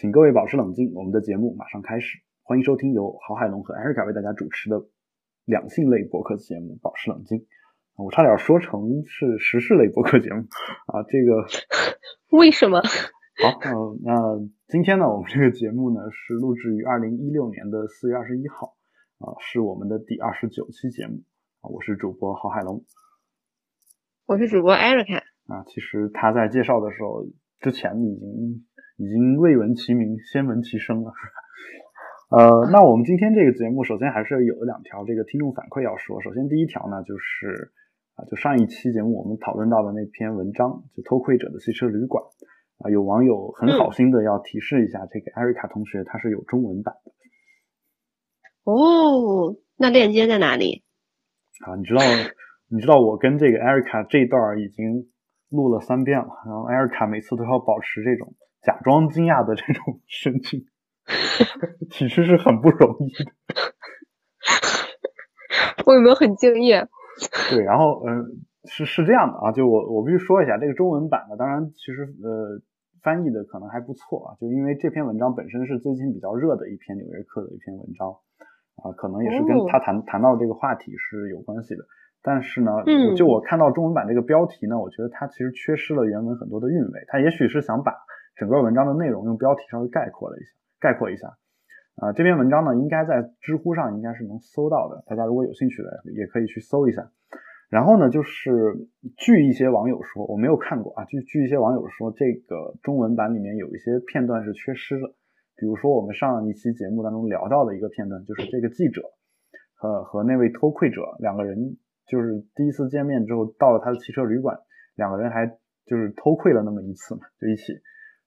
请各位保持冷静，我们的节目马上开始。欢迎收听由郝海龙和艾瑞卡为大家主持的两性类博客节目《保持冷静》。我差点说成是时事类博客节目啊，这个 为什么？好，嗯，那今天呢，我们这个节目呢是录制于二零一六年的四月二十一号啊，是我们的第二十九期节目啊。我是主播郝海龙，我是主播艾瑞卡啊。其实他在介绍的时候之前已经。已经未闻其名，先闻其声了。呃，那我们今天这个节目，首先还是有两条这个听众反馈要说。首先第一条呢，就是啊，就上一期节目我们讨论到的那篇文章，就偷窥者的汽车旅馆啊，有网友很好心的要提示一下，这个艾瑞卡同学他是有中文版的。哦，那链接在哪里？啊，你知道，你知道我跟这个艾瑞卡这段已经录了三遍了，然后艾瑞卡每次都要保持这种。假装惊讶的这种神情，其实是很不容易的。我有没有很敬业？对，然后嗯，是是这样的啊，就我我必须说一下，这个中文版的，当然其实呃翻译的可能还不错啊，就因为这篇文章本身是最近比较热的一篇《纽约客》的一篇文章啊，可能也是跟他谈谈到这个话题是有关系的。但是呢，就我看到中文版这个标题呢，我觉得它其实缺失了原文很多的韵味，它也许是想把。整个文章的内容用标题稍微概括了一下，概括一下，啊，这篇文章呢应该在知乎上应该是能搜到的，大家如果有兴趣的也可以去搜一下。然后呢，就是据一些网友说，我没有看过啊，据据一些网友说，这个中文版里面有一些片段是缺失的，比如说我们上一期节目当中聊到的一个片段，就是这个记者和和那位偷窥者两个人，就是第一次见面之后到了他的汽车旅馆，两个人还就是偷窥了那么一次嘛，就一起。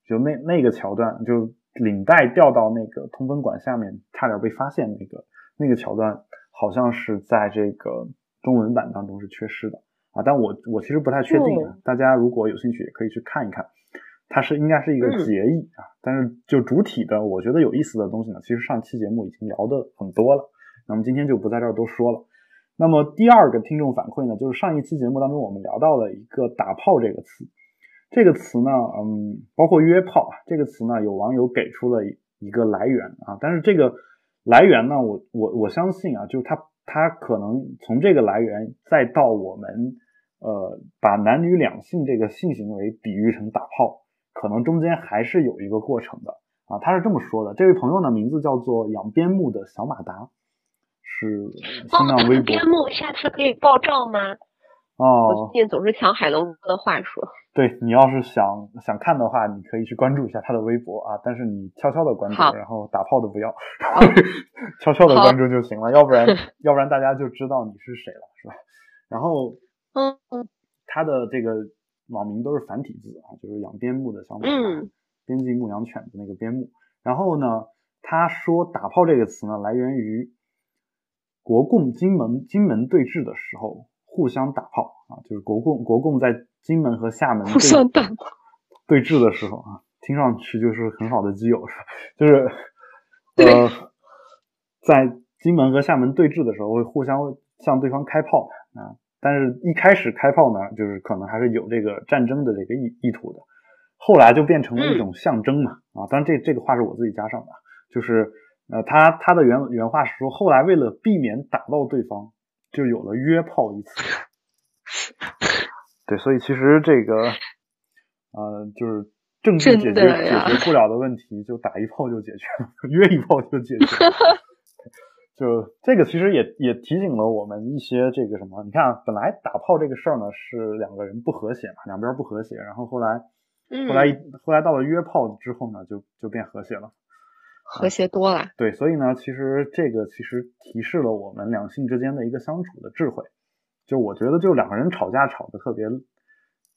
就那那个桥段，就领带掉到那个通风管下面，差点被发现。那个那个桥段好像是在这个中文版当中是缺失的啊，但我我其实不太确定啊。大家如果有兴趣，也可以去看一看。它是应该是一个结义啊，但是就主体的，我觉得有意思的东西呢，其实上期节目已经聊的很多了。那么今天就不在这儿多说了。那么第二个听众反馈呢，就是上一期节目当中我们聊到了一个“打炮”这个词。这个词呢，嗯，包括约炮啊，这个词呢，有网友给出了一个来源啊，但是这个来源呢，我我我相信啊，就是他他可能从这个来源再到我们呃把男女两性这个性行为比喻成打炮，可能中间还是有一个过程的啊。他是这么说的，这位朋友呢名字叫做养边牧的小马达，是新浪微博。边牧下次可以爆照吗？哦，我最近总是抢海龙哥的话说。对你要是想想看的话，你可以去关注一下他的微博啊，但是你悄悄的关注，然后打炮的不要，悄悄的关注就行了，要不然 要不然大家就知道你是谁了，是吧？然后，嗯嗯，他的这个网名都是繁体字啊，就是养边牧的小马，边境牧羊犬的那个边牧。然后呢，他说打炮这个词呢，来源于国共金门金门对峙的时候。互相打炮啊，就是国共国共在金门和厦门互相打炮对峙的时候啊，听上去就是很好的基友是吧？就是呃，在金门和厦门对峙的时候会互相向对方开炮啊，但是一开始开炮呢，就是可能还是有这个战争的这个意意图的，后来就变成了一种象征嘛啊，当然这这个话是我自己加上的，就是呃，他他的原原话是说，后来为了避免打到对方。就有了约炮一词，对，所以其实这个，呃，就是政治解决解决不了的问题，就打一炮就解决了，约一炮就解决。就这个其实也也提醒了我们一些这个什么，你看，本来打炮这个事儿呢是两个人不和谐嘛，两边不和谐，然后后来，后来后来到了约炮之后呢，就就变和谐了。和谐多了，对，所以呢，其实这个其实提示了我们两性之间的一个相处的智慧。就我觉得，就两个人吵架吵得特别，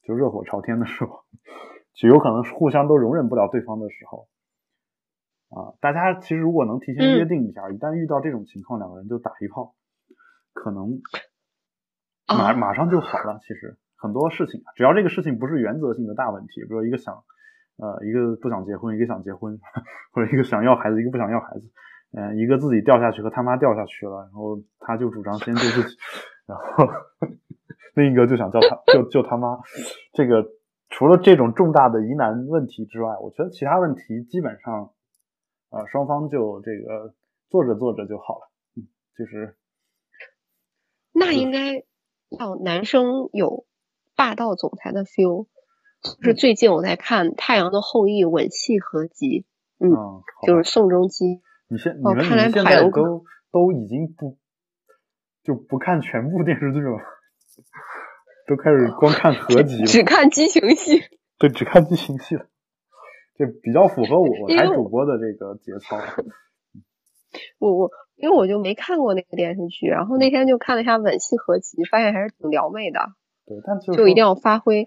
就热火朝天的时候，就有可能互相都容忍不了对方的时候，啊，大家其实如果能提前约定一下，一旦遇到这种情况，两个人就打一炮，可能马马上就好了。其实很多事情，只要这个事情不是原则性的大问题，比如一个想。呃，一个不想结婚，一个想结婚，或者一个想要孩子，一个不想要孩子，嗯，一个自己掉下去和他妈掉下去了，然后他就主张先救自己，然后 另一个就想叫他救救他妈，这个除了这种重大的疑难问题之外，我觉得其他问题基本上，呃，双方就这个做着做着就好了。嗯，就是那应该要男生有霸道总裁的 feel。就是最近我在看《太阳的后裔》吻戏合集，嗯，就是宋仲基。你现你们你们现在都都已经不就不看全部电视剧了，都开始光看 合集了，只看激情戏。对，只看激情戏了，这比较符合我我台主播的这个节操。我我因为我就没看过那个电视剧，然后那天就看了一下吻戏合集，发现还是挺撩妹的。对，但就一定要发挥。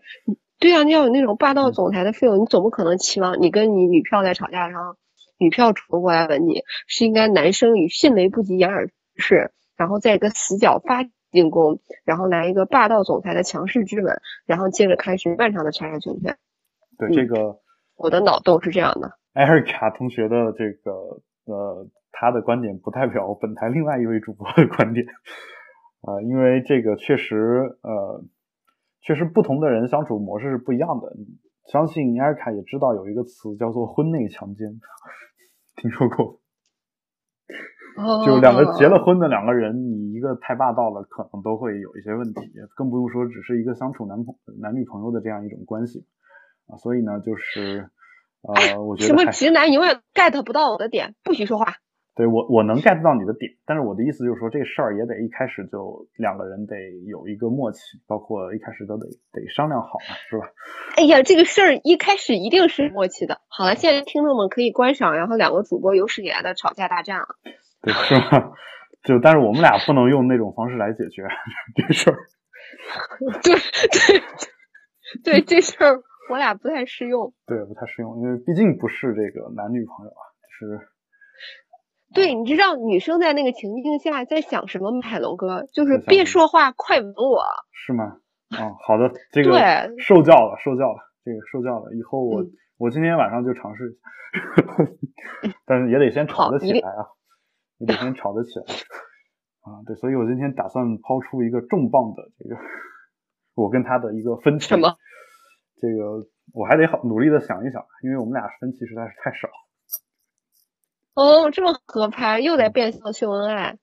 对啊，你要有那种霸道总裁的 feel，你总不可能期望你跟你女票在吵架上，女票主动过来吻你，是应该男生以迅雷不及掩耳之势，然后在一个死角发进攻，然后来一个霸道总裁的强势之吻，然后接着开始漫长的缠缠圈圈。对这个，我的脑洞是这样的。艾尔卡同学的这个呃，他的观点不代表本台另外一位主播的观点啊，因为这个确实呃。确实，不同的人相处模式是不一样的。相信艾尔卡也知道有一个词叫做“婚内强奸”，听说过？就两个结了婚的两个人，你一个太霸道了，可能都会有一些问题，更不用说只是一个相处男朋男女朋友的这样一种关系啊。所以呢，就是呃，我觉得什么直男永远 get 不到我的点，不许说话。对我，我能 get 到你的点，但是我的意思就是说，这事儿也得一开始就两个人得有一个默契，包括一开始都得得商量好嘛，是吧？哎呀，这个事儿一开始一定是默契的。好了，现在听众们可以观赏，然后两个主播有史以来的吵架大战了。对，是吗？就但是我们俩不能用那种方式来解决这事儿。对对对，这事儿我俩不太适用。对，不太适用，因为毕竟不是这个男女朋友啊，就是。对，你知道女生在那个情境下在想什么吗？海龙哥，就是别说话，快吻我。是吗？啊，好的，这个受教了，受教了，这个受教了。以后我我今天晚上就尝试，但是也得先吵得起来啊，也得先吵得起来啊。对，所以我今天打算抛出一个重磅的这个，我跟他的一个分歧。什么？这个我还得好努力的想一想，因为我们俩分歧实在是太少。哦，这么合拍，又在变相秀恩爱。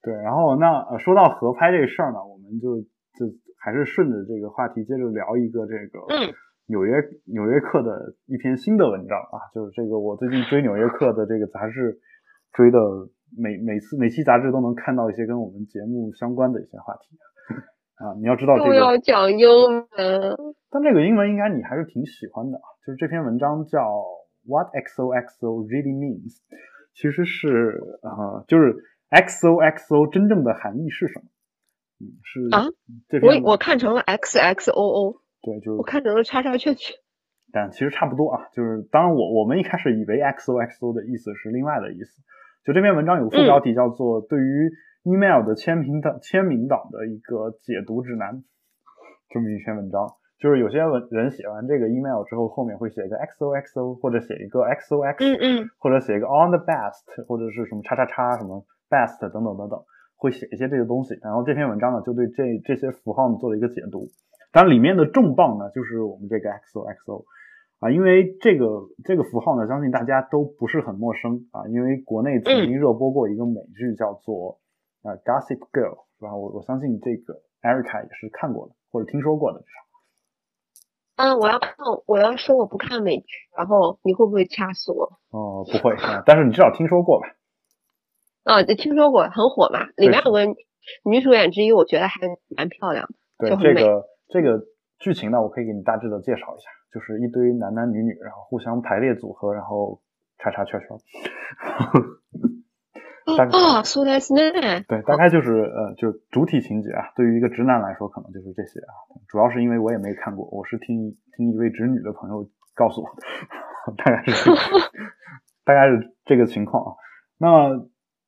对，然后那呃，说到合拍这事儿呢，我们就就还是顺着这个话题接着聊一个这个纽约纽约客的一篇新的文章啊，就是这个我最近追纽约客的这个杂志，追的每每次每期杂志都能看到一些跟我们节目相关的一些话题啊。你要知道这个要讲英文，但这个英文应该你还是挺喜欢的，就是这篇文章叫。What XOXO really means，其实是呃，就是 XOXO 真正的含义是什么？嗯，是啊，我我看成了 XXOO，对，就我看成了叉叉圈圈，但其实差不多啊。就是当然，我我们一开始以为 XOXO 的意思是另外的意思。就这篇文章有副标题叫做《对于 email 的签名档签名档的一个解读指南》，这么一篇文章。就是有些文人写完这个 email 之后，后面会写一个 XOXO，或者写一个 XOX，嗯嗯，或者写一个 on the best，或者是什么叉叉叉什么 best 等等等等，会写一些这个东西。然后这篇文章呢，就对这这些符号呢做了一个解读。当然里面的重磅呢，就是我们这个 XOXO 啊，因为这个这个符号呢，相信大家都不是很陌生啊，因为国内曾经热播过一个美剧叫做啊 Gossip Girl，是吧？我我相信这个 Erica 也是看过的，或者听说过的至少。嗯，我要看，我要说我不看美剧，然后你会不会掐死我？哦，不会，但是你至少听说过吧？啊，听说过，很火嘛。里面有个女主演之一，我觉得还蛮漂亮的。对，这个这个剧情呢，我可以给你大致的介绍一下，就是一堆男男女女，然后互相排列组合，然后叉叉圈圈。啊，苏莱斯内。对，大概就是呃，就主体情节啊。对于一个直男来说，可能就是这些啊。主要是因为我也没看过，我是听听一位直女的朋友告诉我的，大概是 大概是这个情况啊。那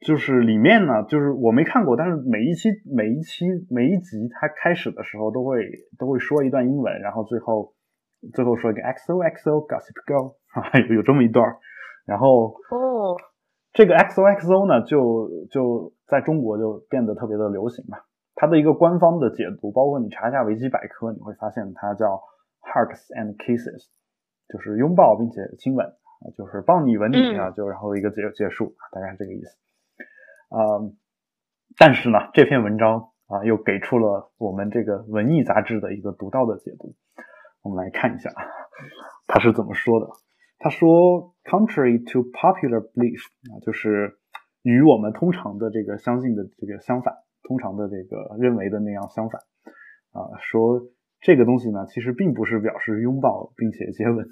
就是里面呢，就是我没看过，但是每一期每一期每一集，它开始的时候都会都会说一段英文，然后最后最后说一个 XOXO Gossip Girl 啊，有这么一段，然后哦。这个 XOXO 呢，就就在中国就变得特别的流行嘛。它的一个官方的解读，包括你查一下维基百科，你会发现它叫 hugs and kisses，就是拥抱并且亲吻啊，就是抱你吻你啊，就然后一个结结束，大概是这个意思。啊，但是呢，这篇文章啊又给出了我们这个文艺杂志的一个独到的解读。我们来看一下他是怎么说的。他说，contrary to popular belief 啊，就是与我们通常的这个相信的这个相反，通常的这个认为的那样相反啊，说这个东西呢，其实并不是表示拥抱并且接吻。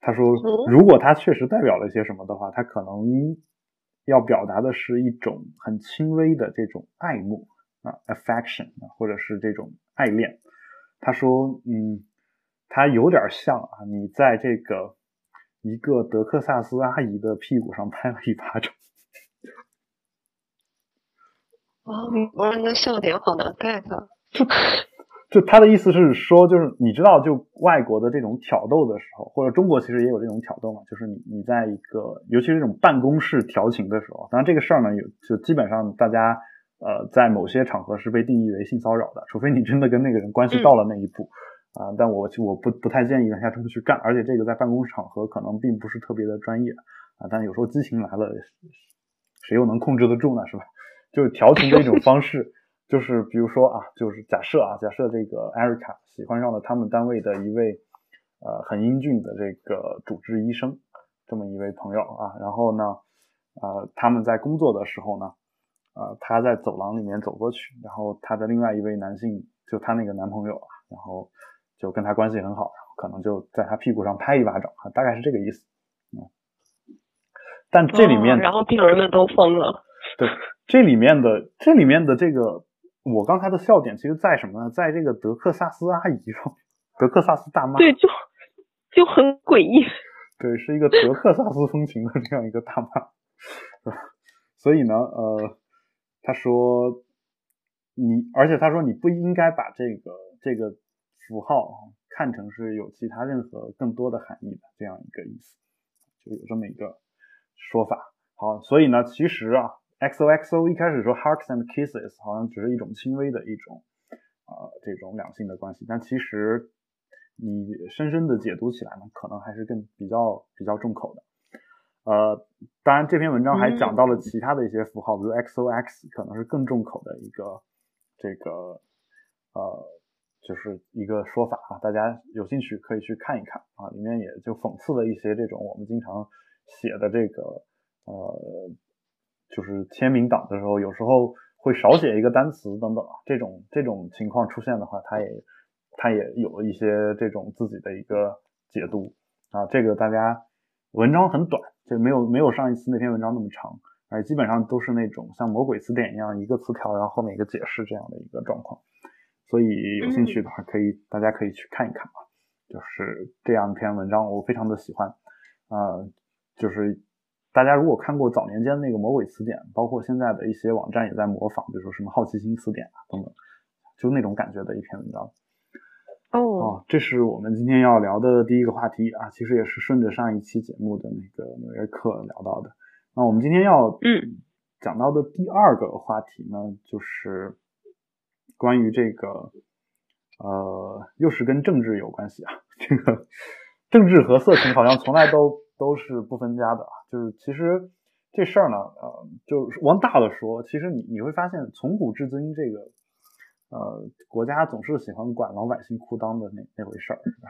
他说，如果它确实代表了一些什么的话，它可能要表达的是一种很轻微的这种爱慕啊，affection 啊，或者是这种爱恋。他说，嗯。它有点像啊，你在这个一个德克萨斯阿姨的屁股上拍了一巴掌。哦，美国人的笑点好难 get。就他的意思是说，就是你知道，就外国的这种挑逗的时候，或者中国其实也有这种挑逗嘛，就是你你在一个，尤其是这种办公室调情的时候，当然这个事儿呢，有就基本上大家呃在某些场合是被定义为性骚扰的，除非你真的跟那个人关系到了那一步。啊，但我我不不太建议大家这么去干，而且这个在办公场合可能并不是特别的专业啊。但有时候激情来了，谁又能控制得住呢？是吧？就是调情的一种方式，就是比如说啊，就是假设啊，假设这个艾瑞卡喜欢上了他们单位的一位呃很英俊的这个主治医生，这么一位朋友啊，然后呢，呃，他们在工作的时候呢，呃，他在走廊里面走过去，然后他的另外一位男性，就他那个男朋友啊，然后。就跟他关系很好，可能就在他屁股上拍一巴掌，大概是这个意思。嗯，但这里面，然后病人们都疯了。对，这里面的这里面的这个，我刚才的笑点其实在什么呢？在这个德克萨斯阿姨上，德克萨斯大妈。对，就就很诡异。对，是一个德克萨斯风情的这样一个大妈。所以呢，呃，他说你，而且他说你不应该把这个这个。符号看成是有其他任何更多的含义的这样一个意思，就有这么一个说法。好，所以呢，其实啊，XOXO 一开始说 hugs and kisses 好像只是一种轻微的一种呃这种两性的关系，但其实你深深的解读起来呢，可能还是更比较比较重口的。呃，当然这篇文章还讲到了其他的一些符号，比如 XOX 可能是更重口的一个这个呃。就是一个说法啊，大家有兴趣可以去看一看啊，里面也就讽刺了一些这种我们经常写的这个呃，就是签名档的时候，有时候会少写一个单词等等啊，这种这种情况出现的话，它也它也有一些这种自己的一个解读啊，这个大家文章很短，就没有没有上一次那篇文章那么长，而基本上都是那种像魔鬼词典一样一个词条，然后后面一个解释这样的一个状况。所以有兴趣的话，可以大家可以去看一看啊，就是这样一篇文章，我非常的喜欢啊。就是大家如果看过早年间那个魔鬼词典，包括现在的一些网站也在模仿，比如说什么好奇心词典啊等等，就那种感觉的一篇文章。哦，这是我们今天要聊的第一个话题啊，其实也是顺着上一期节目的那个纽约客聊到的。那我们今天要嗯讲到的第二个话题呢，就是。关于这个，呃，又是跟政治有关系啊。这个政治和色情好像从来都都是不分家的。就是其实这事儿呢，呃，就是往大了说，其实你你会发现，从古至今，这个呃国家总是喜欢管老百姓裤裆的那那回事儿，是吧？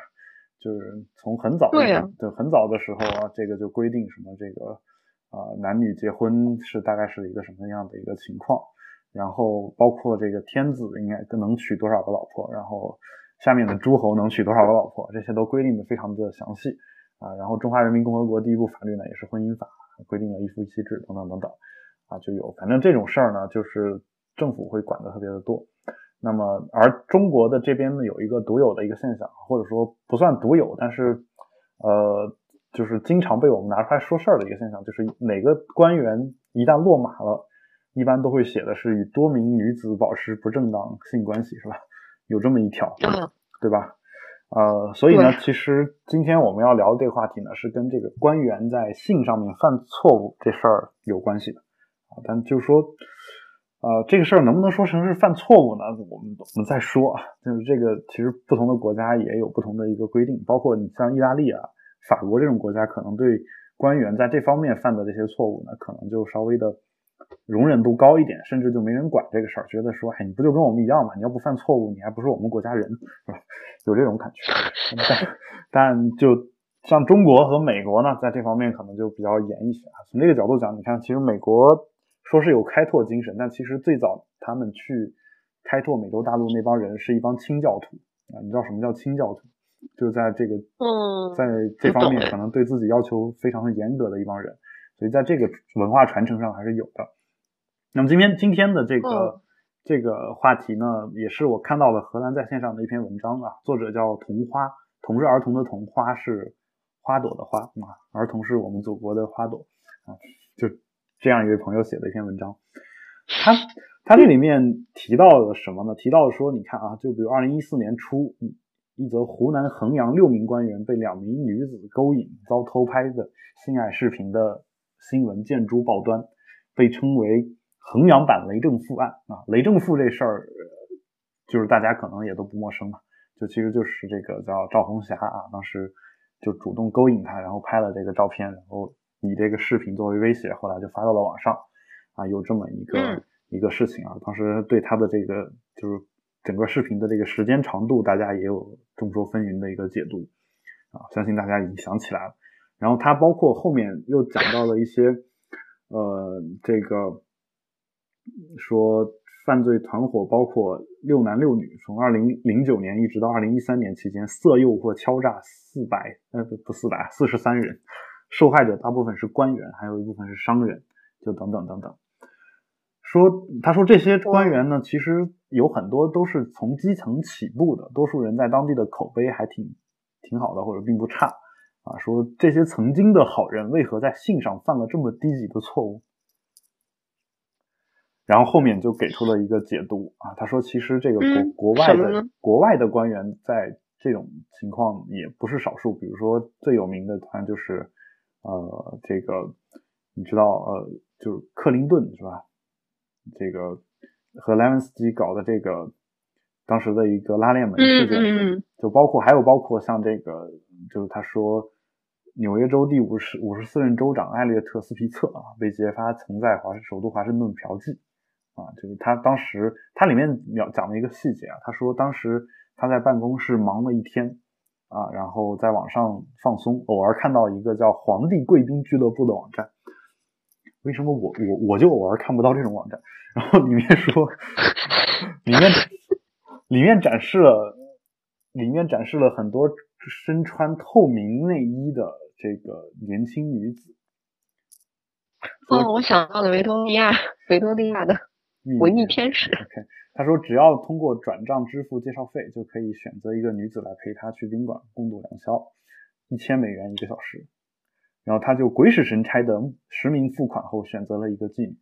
就是从很早很早的时候啊，这个就规定什么这个啊男女结婚是大概是一个什么样的一个情况。然后包括这个天子应该能娶多少个老婆，然后下面的诸侯能娶多少个老婆，这些都规定的非常的详细啊。然后中华人民共和国第一部法律呢也是婚姻法，规定了一夫一妻制等等等等啊，就有反正这种事儿呢，就是政府会管的特别的多。那么而中国的这边呢有一个独有的一个现象，或者说不算独有，但是呃就是经常被我们拿出来说事儿的一个现象，就是哪个官员一旦落马了。一般都会写的是与多名女子保持不正当性关系，是吧？有这么一条，对吧？呃，所以呢，其实今天我们要聊的这个话题呢，是跟这个官员在性上面犯错误这事儿有关系的啊。但就是说，呃，这个事儿能不能说成是犯错误呢？我们我们再说啊。就是这个，其实不同的国家也有不同的一个规定，包括你像意大利啊、法国这种国家，可能对官员在这方面犯的这些错误呢，可能就稍微的容忍度高一点，甚至就没人管这个事儿，觉得说，哎，你不就跟我们一样嘛？你要不犯错误，你还不是我们国家人，是吧？有这种感觉。但 但就像中国和美国呢，在这方面可能就比较严一些啊。从这个角度讲，你看，其实美国。说是有开拓精神，但其实最早他们去开拓美洲大陆那帮人是一帮清教徒啊，你知道什么叫清教徒？就是在这个嗯，在这方面可能对自己要求非常严格的一帮人，所以在这个文化传承上还是有的。那么今天今天的这个这个话题呢，也是我看到了荷兰在线上的一篇文章啊，作者叫童花，童是儿童的童，花是花朵的花啊，儿童是我们祖国的花朵啊，就。这样一位朋友写的一篇文章，他他这里面提到了什么呢？提到说，你看啊，就比如二零一四年初，一则湖南衡阳六名官员被两名女子勾引遭偷拍的性爱视频的新闻见诸报端，被称为衡阳版雷政富案啊。雷政富这事儿，就是大家可能也都不陌生嘛，就其实就是这个叫赵红霞啊，当时就主动勾引他，然后拍了这个照片，然后。以这个视频作为威胁，后来就发到了网上，啊，有这么一个一个事情啊。当时对他的这个就是整个视频的这个时间长度，大家也有众说纷纭的一个解读，啊，相信大家已经想起来了。然后他包括后面又讲到了一些，呃，这个说犯罪团伙包括六男六女，从二零零九年一直到二零一三年期间，色诱或敲诈四百呃不不四百四十三人。受害者大部分是官员，还有一部分是商人，就等等等等。说他说这些官员呢，其实有很多都是从基层起步的，多数人在当地的口碑还挺挺好的，或者并不差啊。说这些曾经的好人为何在性上犯了这么低级的错误？然后后面就给出了一个解读啊，他说其实这个国国外的国外的官员在这种情况也不是少数，比如说最有名的当然就是。呃，这个你知道，呃，就是克林顿是吧？这个和莱文斯基搞的这个当时的一个拉链门事件，就包括还有包括像这个，就是他说纽约州第五十五十四任州长艾略特斯皮策啊，被揭发曾在华首都华盛顿嫖妓啊，就是他当时他里面描讲了一个细节啊，他说当时他在办公室忙了一天。啊，然后在网上放松，偶尔看到一个叫“皇帝贵宾俱乐部”的网站，为什么我我我就偶尔看不到这种网站？然后里面说，里面里面展示了，里面展示了很多身穿透明内衣的这个年轻女子。哦，我想到了维多利亚，维多利亚的文艺天使。OK，他说：“只要通过转账支付介绍费，就可以选择一个女子来陪他去宾馆共度良宵，一千美元一个小时。然后他就鬼使神差的实名付款后，选择了一个妓女。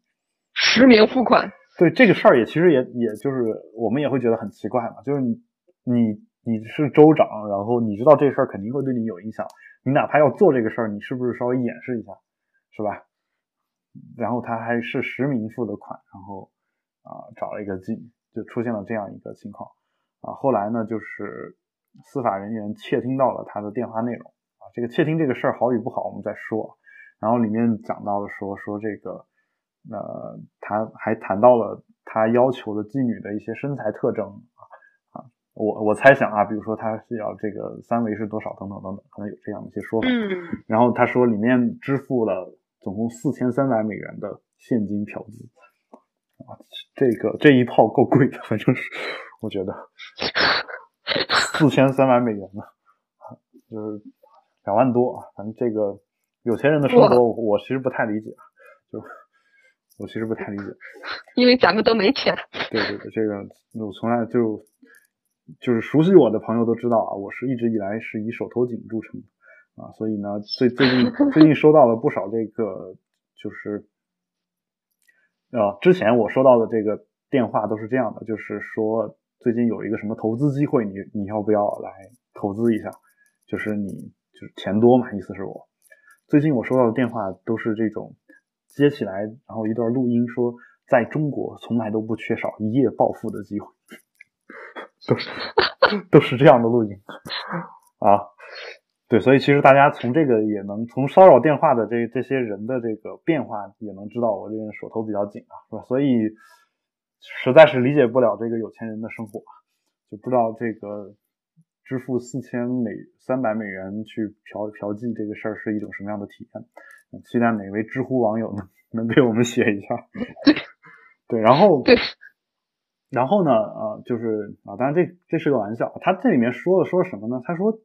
实名付款，对这个事儿也其实也也就是我们也会觉得很奇怪嘛，就是你你你是州长，然后你知道这事儿肯定会对你有影响，你哪怕要做这个事儿，你是不是稍微掩饰一下，是吧？然后他还是实名付的款，然后啊找了一个妓女。”就出现了这样一个情况啊，后来呢，就是司法人员窃听到了他的电话内容啊，这个窃听这个事儿好与不好，我们再说。然后里面讲到了说说这个，呃，他还谈到了他要求的妓女的一些身材特征啊啊，我我猜想啊，比如说他是要这个三围是多少等等等等，可能有这样的一些说法。嗯。然后他说里面支付了总共四千三百美元的现金嫖资。啊，这个这一套够贵的，反正是我觉得四千三百美元呢，就是两万多啊。反正这个有钱人的生活，我其实不太理解，就我其实不太理解，因为咱们都没钱。对对对，这个我从来就就是熟悉我的朋友都知道啊，我是一直以来是以手头紧著称啊，所以呢，最最近最近收到了不少这个就是。啊，之前我收到的这个电话都是这样的，就是说最近有一个什么投资机会，你你要不要来投资一下？就是你就是钱多嘛，意思是我。最近我收到的电话都是这种接起来，然后一段录音说在中国从来都不缺少一夜暴富的机会，都是 都是这样的录音啊。对，所以其实大家从这个也能从骚扰电话的这这些人的这个变化也能知道，我这个人手头比较紧啊，是吧？所以实在是理解不了这个有钱人的生活，就不知道这个支付四千美三百美元去嫖嫖妓这个事儿是一种什么样的体验。期待哪位知乎网友能能给我们写一下。对，然后对，然后呢，呃，就是啊，当然这这是个玩笑，他这里面说的说什么呢？他说。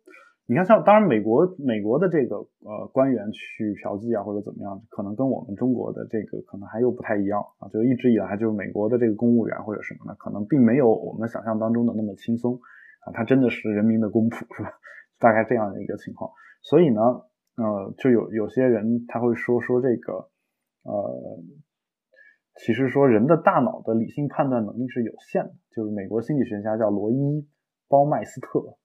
你看，像当然，美国美国的这个呃官员去嫖妓啊，或者怎么样，可能跟我们中国的这个可能还又不太一样啊。就一直以来，就是美国的这个公务员或者什么呢，可能并没有我们想象当中的那么轻松啊。他真的是人民的公仆，是吧？大概这样的一个情况。所以呢，呃，就有有些人他会说说这个，呃，其实说人的大脑的理性判断能力是有限的。就是美国心理学家叫罗伊·包麦斯特。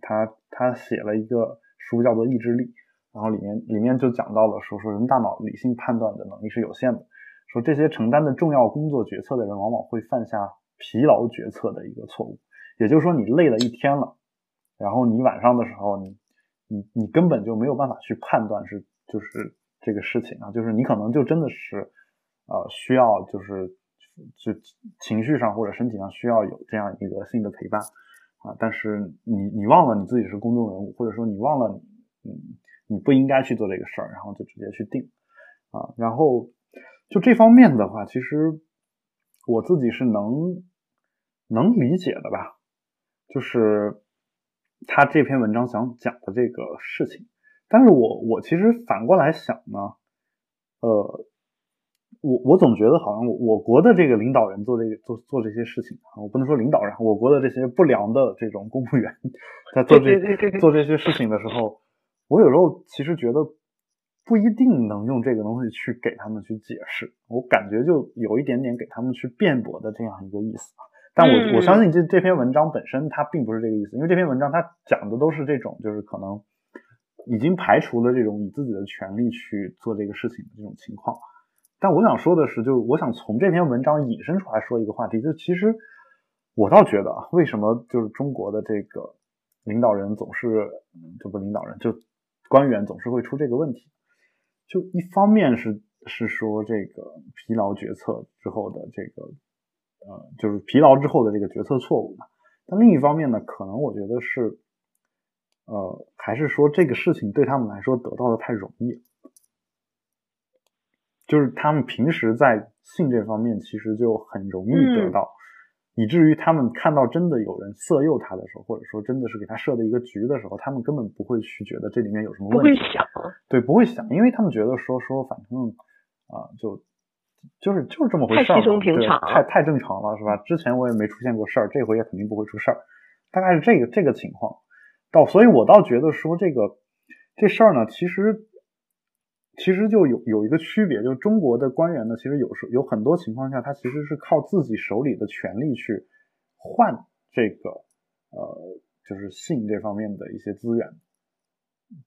他他写了一个书叫做《意志力》，然后里面里面就讲到了说说人大脑理性判断的能力是有限的，说这些承担的重要工作决策的人往往会犯下疲劳决策的一个错误，也就是说你累了一天了，然后你晚上的时候你你你根本就没有办法去判断是就是这个事情啊，就是你可能就真的是呃需要就是就情绪上或者身体上需要有这样一个性的陪伴。啊！但是你你忘了你自己是公众人物，或者说你忘了你嗯你不应该去做这个事儿，然后就直接去定啊。然后就这方面的话，其实我自己是能能理解的吧。就是他这篇文章想讲的这个事情，但是我我其实反过来想呢，呃。我我总觉得好像我国的这个领导人做这个做做这些事情啊，我不能说领导人，我国的这些不良的这种公务员在做这做这些事情的时候，我有时候其实觉得不一定能用这个东西去给他们去解释，我感觉就有一点点给他们去辩驳的这样一个意思。但我我相信这这篇文章本身它并不是这个意思，因为这篇文章它讲的都是这种就是可能已经排除了这种以自己的权利去做这个事情的这种情况。但我想说的是，就我想从这篇文章引申出来说一个话题，就其实我倒觉得啊，为什么就是中国的这个领导人总是，就不领导人，就官员总是会出这个问题，就一方面是是说这个疲劳决策之后的这个，呃，就是疲劳之后的这个决策错误嘛。但另一方面呢，可能我觉得是，呃，还是说这个事情对他们来说得到的太容易。就是他们平时在性这方面其实就很容易得到，以至于他们看到真的有人色诱他的时候，或者说真的是给他设的一个局的时候，他们根本不会去觉得这里面有什么问题。不会想，对，不会想，因为他们觉得说说反正啊，就就是就是这么回事儿，太稀松平常，太太正常了，是吧？之前我也没出现过事儿，这回也肯定不会出事儿，大概是这个这个情况。到，所以我倒觉得说这个这事儿呢，其实。其实就有有一个区别，就是中国的官员呢，其实有时有很多情况下，他其实是靠自己手里的权力去换这个呃，就是性这方面的一些资源。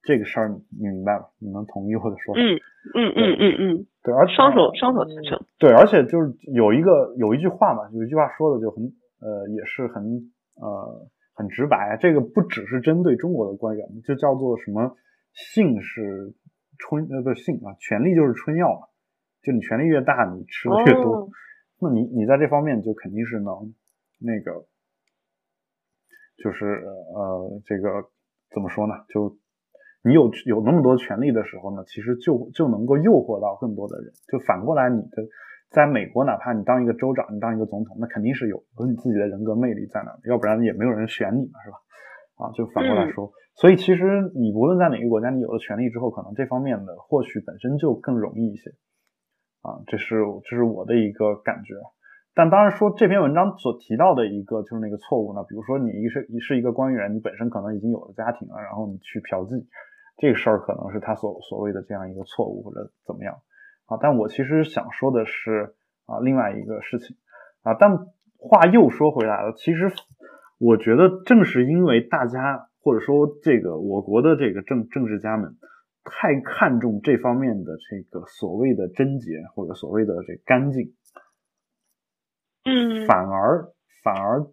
这个事儿你明白吧？你能同意我的说法？嗯嗯嗯嗯嗯，对，而双手双手赞成。对，而且就是有一个有一句话嘛，有一句话说的就很呃，也是很呃很直白。这个不只是针对中国的官员，就叫做什么性是。春呃不是性啊，权力就是春药嘛，就你权力越大，你吃的越多，那你你在这方面就肯定是能那个，就是呃这个怎么说呢？就你有有那么多权力的时候呢，其实就就能够诱惑到更多的人。就反过来，你的在美国，哪怕你当一个州长，你当一个总统，那肯定是有有你自己的人格魅力在那，要不然也没有人选你嘛，是吧？啊，就反过来说。所以其实你无论在哪个国家，你有了权利之后，可能这方面的获取本身就更容易一些，啊，这是这是我的一个感觉。但当然说这篇文章所提到的一个就是那个错误呢，比如说你一是一是一个官员，你本身可能已经有了家庭了，然后你去嫖妓，这个事儿可能是他所所谓的这样一个错误或者怎么样啊。但我其实想说的是啊另外一个事情啊，但话又说回来了，其实我觉得正是因为大家。或者说，这个我国的这个政政治家们太看重这方面的这个所谓的贞洁或者所谓的这干净嗯，反而反而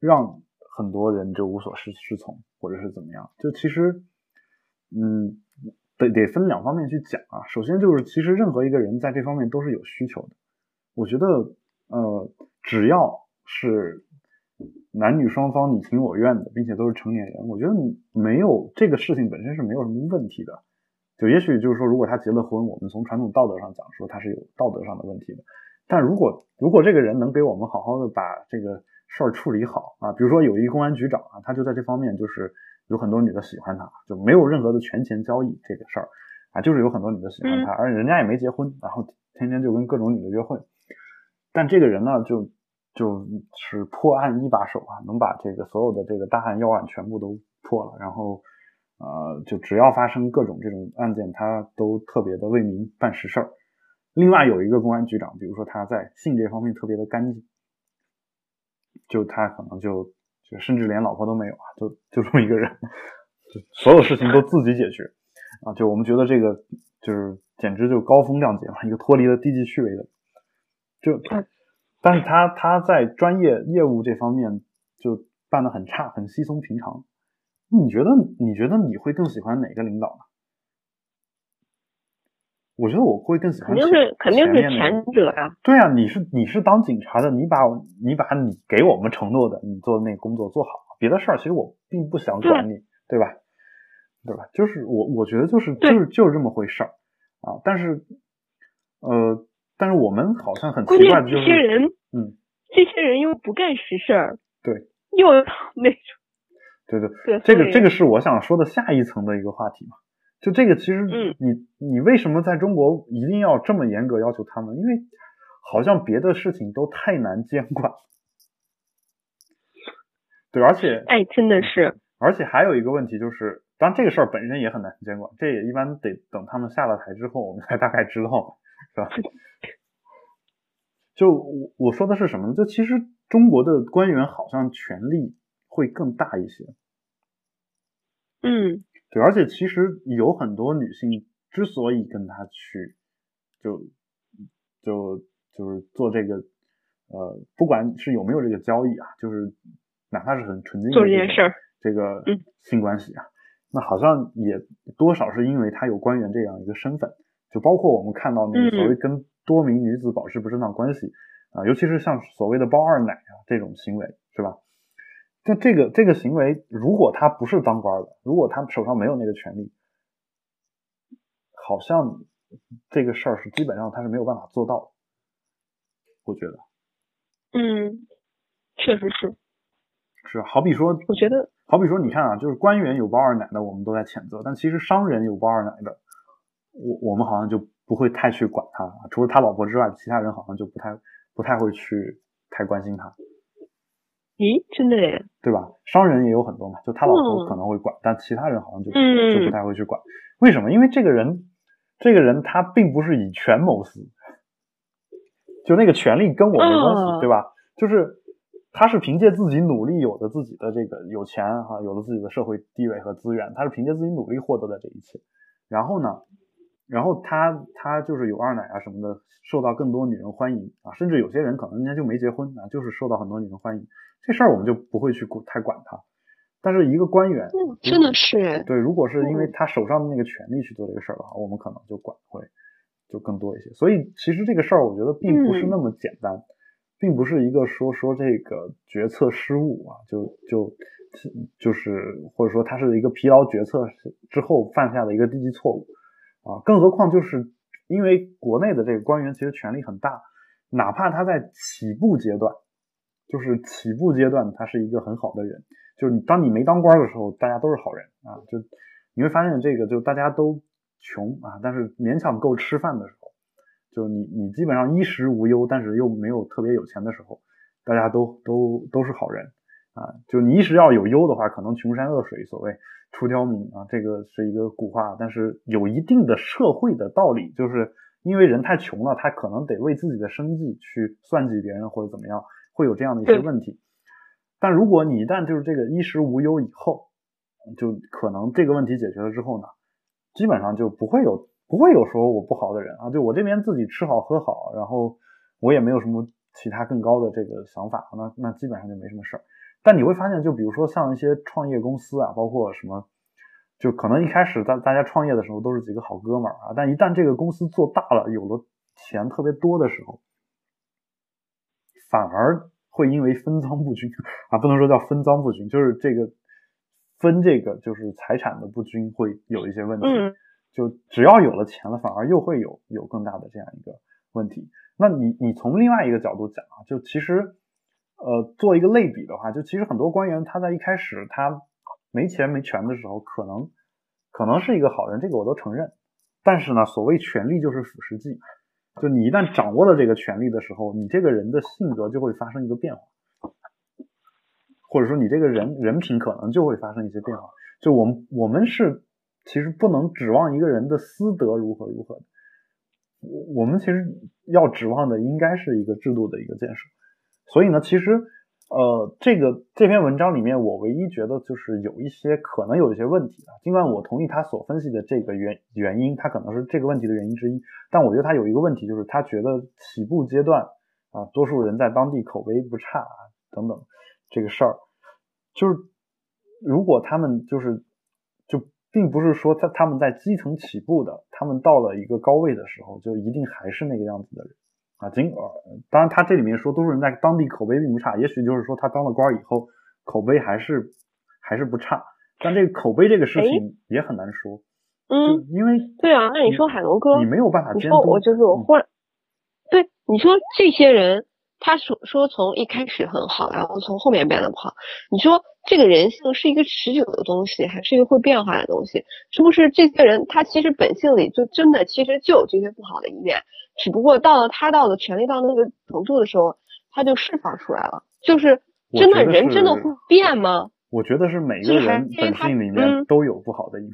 让很多人就无所适适从，或者是怎么样？就其实，嗯，得得分两方面去讲啊。首先就是，其实任何一个人在这方面都是有需求的。我觉得，呃，只要是男女双方你情我愿的，并且都是成年人，我觉得没有这个事情本身是没有什么问题的。就也许就是说，如果他结了婚，我们从传统道德上讲，说他是有道德上的问题的。但如果如果这个人能给我们好好的把这个事儿处理好啊，比如说有一个公安局长啊，他就在这方面就是有很多女的喜欢他，就没有任何的权钱交易这个事儿啊，就是有很多女的喜欢他，而且人家也没结婚，然后天天就跟各种女的约会。但这个人呢，就就是破案一把手啊，能把这个所有的这个大案要案全部都破了，然后呃，就只要发生各种这种案件，他都特别的为民办实事儿。另外有一个公安局长，比如说他在性这方面特别的干净，就他可能就就甚至连老婆都没有啊，就就这么一个人，就所有事情都自己解决啊，就我们觉得这个就是简直就高风亮节嘛，一个脱离了低级趣味的，就，但是他他在专业业务这方面就办的很差，很稀松平常。你觉得你觉得你会更喜欢哪个领导呢？我觉得我会更喜欢，肯定是肯定是前者呀。对啊，你是你是当警察的，你把你把你给我们承诺的，你做的那个工作做好，别的事儿其实我并不想管你，对吧？对吧？就是我我觉得就是就是就是这么回事儿啊。但是呃，但是我们好像很奇怪的就是，这些人，嗯，这些人又不干实事儿，对，又那种，对对对，这个这个是我想说的下一层的一个话题嘛。就这个，其实你你为什么在中国一定要这么严格要求他们？因为好像别的事情都太难监管。对，而且哎，真的是。而且还有一个问题就是，当然这个事儿本身也很难监管，这也一般得等他们下了台之后，我们才大概知道，是吧？就我我说的是什么呢？就其实中国的官员好像权力会更大一些。嗯。对，而且其实有很多女性之所以跟他去，就就就是做这个，呃，不管是有没有这个交易啊，就是哪怕是很纯净的做这件事儿，这个性关系啊，那好像也多少是因为他有官员这样一个身份，就包括我们看到那个所谓跟多名女子保持不正当关系啊，尤其是像所谓的包二奶啊这种行为，是吧？就这个这个行为，如果他不是当官的，如果他手上没有那个权利，好像这个事儿是基本上他是没有办法做到的。我觉得，嗯，确实是，是好比说，我觉得，好比说，你看啊，就是官员有包二奶的，我们都在谴责，但其实商人有包二奶的，我我们好像就不会太去管他，除了他老婆之外，其他人好像就不太不太会去太关心他。咦，真的耶？对吧？商人也有很多嘛，就他老婆可能会管，但其他人好像就就不太会去管。为什么？因为这个人，这个人他并不是以权谋私，就那个权利跟我没关系，对吧？就是他是凭借自己努力有的自己的这个有钱哈，有了自己的社会地位和资源，他是凭借自己努力获得的这一切。然后呢，然后他他就是有二奶啊什么的，受到更多女人欢迎啊，甚至有些人可能人家就没结婚啊，就是受到很多女人欢迎。这事儿我们就不会去太管他，但是一个官员，真的是对，如果是因为他手上的那个权力去做这个事儿的话，我们可能就管会就更多一些。所以其实这个事儿我觉得并不是那么简单，并不是一个说说这个决策失误啊，就就就是或者说他是一个疲劳决策之后犯下的一个低级错误啊，更何况就是因为国内的这个官员其实权力很大，哪怕他在起步阶段。就是起步阶段，他是一个很好的人。就是当你没当官的时候，大家都是好人啊。就你会发现，这个就大家都穷啊，但是勉强够吃饭的时候，就你你基本上衣食无忧，但是又没有特别有钱的时候，大家都都都是好人啊。就你衣食要有忧的话，可能穷山恶水，所谓出刁民啊，这个是一个古话，但是有一定的社会的道理，就是因为人太穷了，他可能得为自己的生计去算计别人或者怎么样。会有这样的一些问题，但如果你一旦就是这个衣食无忧以后，就可能这个问题解决了之后呢，基本上就不会有不会有说我不好的人啊，就我这边自己吃好喝好，然后我也没有什么其他更高的这个想法，那那基本上就没什么事儿。但你会发现，就比如说像一些创业公司啊，包括什么，就可能一开始大大家创业的时候都是几个好哥们儿啊，但一旦这个公司做大了，有了钱特别多的时候，反而会因为分赃不均啊，不能说叫分赃不均，就是这个分这个就是财产的不均会有一些问题。就只要有了钱了，反而又会有有更大的这样一个问题。那你你从另外一个角度讲啊，就其实呃做一个类比的话，就其实很多官员他在一开始他没钱没权的时候，可能可能是一个好人，这个我都承认。但是呢，所谓权力就是腐蚀剂，就你一旦掌握了这个权力的时候，你这个人的性格就会发生一个变化，或者说你这个人人品可能就会发生一些变化。就我们我们是。其实不能指望一个人的私德如何如何，我我们其实要指望的应该是一个制度的一个建设。所以呢，其实呃，这个这篇文章里面，我唯一觉得就是有一些可能有一些问题啊。尽管我同意他所分析的这个原原因，他可能是这个问题的原因之一，但我觉得他有一个问题，就是他觉得起步阶段啊，多数人在当地口碑不差啊等等这个事儿，就是如果他们就是。并不是说他他们在基层起步的，他们到了一个高位的时候，就一定还是那个样子的人啊。尽管当然他这里面说多数人在当地口碑并不差，也许就是说他当了官以后口碑还是还是不差，但这个口碑这个事情也很难说。嗯，因为对啊，那你说海龙哥，你没有办法监督。你说我就是我忽然，对你说这些人。他说说从一开始很好，然后从后面变得不好。你说这个人性是一个持久的东西，还是一个会变化的东西？是不是这些人他其实本性里就真的其实就有这些不好的一面，只不过到了他到了权力到那个程度的时候，他就释放出来了。就是真的人真的会变吗？我觉得是每个人本性里面都有不好的一面，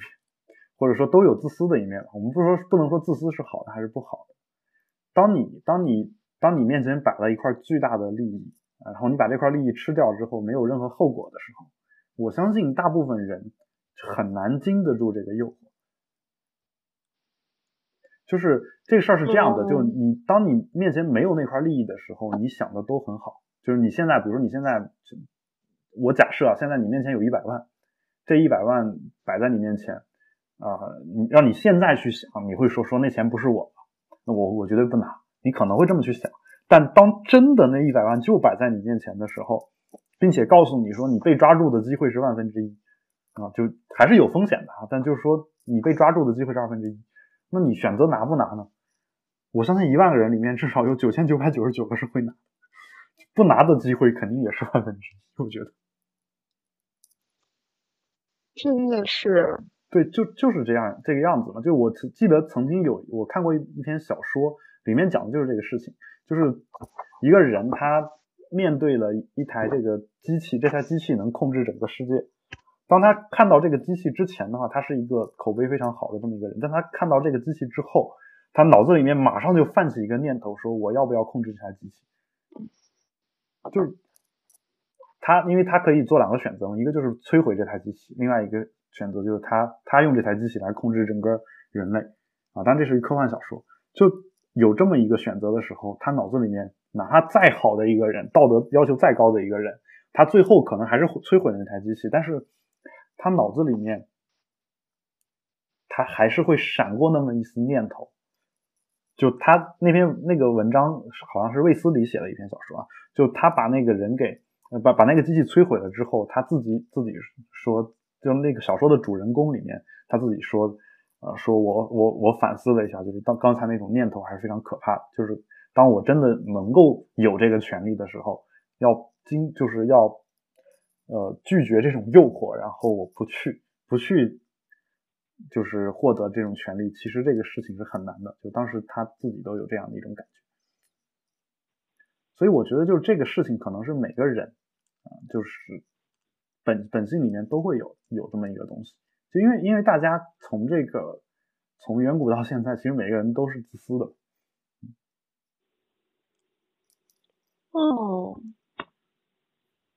或者说都有自私的一面。我们不说不能说自私是好的还是不好的。当你当你。当你面前摆了一块巨大的利益，然后你把这块利益吃掉之后，没有任何后果的时候，我相信大部分人很难经得住这个诱惑。就是这个事儿是这样的，就你当你面前没有那块利益的时候，你想的都很好。就是你现在，比如说你现在，我假设啊，现在你面前有一百万，这一百万摆在你面前啊，你让你现在去想，你会说说那钱不是我的，那我我绝对不拿。你可能会这么去想，但当真的那一百万就摆在你面前的时候，并且告诉你说你被抓住的机会是万分之一啊，就还是有风险的啊。但就是说你被抓住的机会是二分之一，那你选择拿不拿呢？我相信一万个人里面至少有九千九百九十九个是会拿，不拿的机会肯定也是万分之一。我觉得真的是对，就就是这样这个样子嘛。就我记得曾经有我看过一一篇小说。里面讲的就是这个事情，就是一个人他面对了一台这个机器，这台机器能控制整个世界。当他看到这个机器之前的话，他是一个口碑非常好的这么一个人。但他看到这个机器之后，他脑子里面马上就泛起一个念头，说我要不要控制这台机器？就是他，因为他可以做两个选择，一个就是摧毁这台机器，另外一个选择就是他他用这台机器来控制整个人类啊。当然这是一科幻小说，就。有这么一个选择的时候，他脑子里面哪怕再好的一个人，道德要求再高的一个人，他最后可能还是摧毁那台机器。但是，他脑子里面，他还是会闪过那么一丝念头。就他那篇那个文章，好像是卫斯理写的一篇小说啊。就他把那个人给把把那个机器摧毁了之后，他自己自己说，就那个小说的主人公里面，他自己说。呃，说我我我反思了一下，就是当刚才那种念头还是非常可怕的。就是当我真的能够有这个权利的时候，要经就是要呃拒绝这种诱惑，然后我不去不去，就是获得这种权利。其实这个事情是很难的，就当时他自己都有这样的一种感觉。所以我觉得就是这个事情可能是每个人啊，就是本本性里面都会有有这么一个东西。就因为因为大家从这个从远古到现在，其实每个人都是自私的。哦，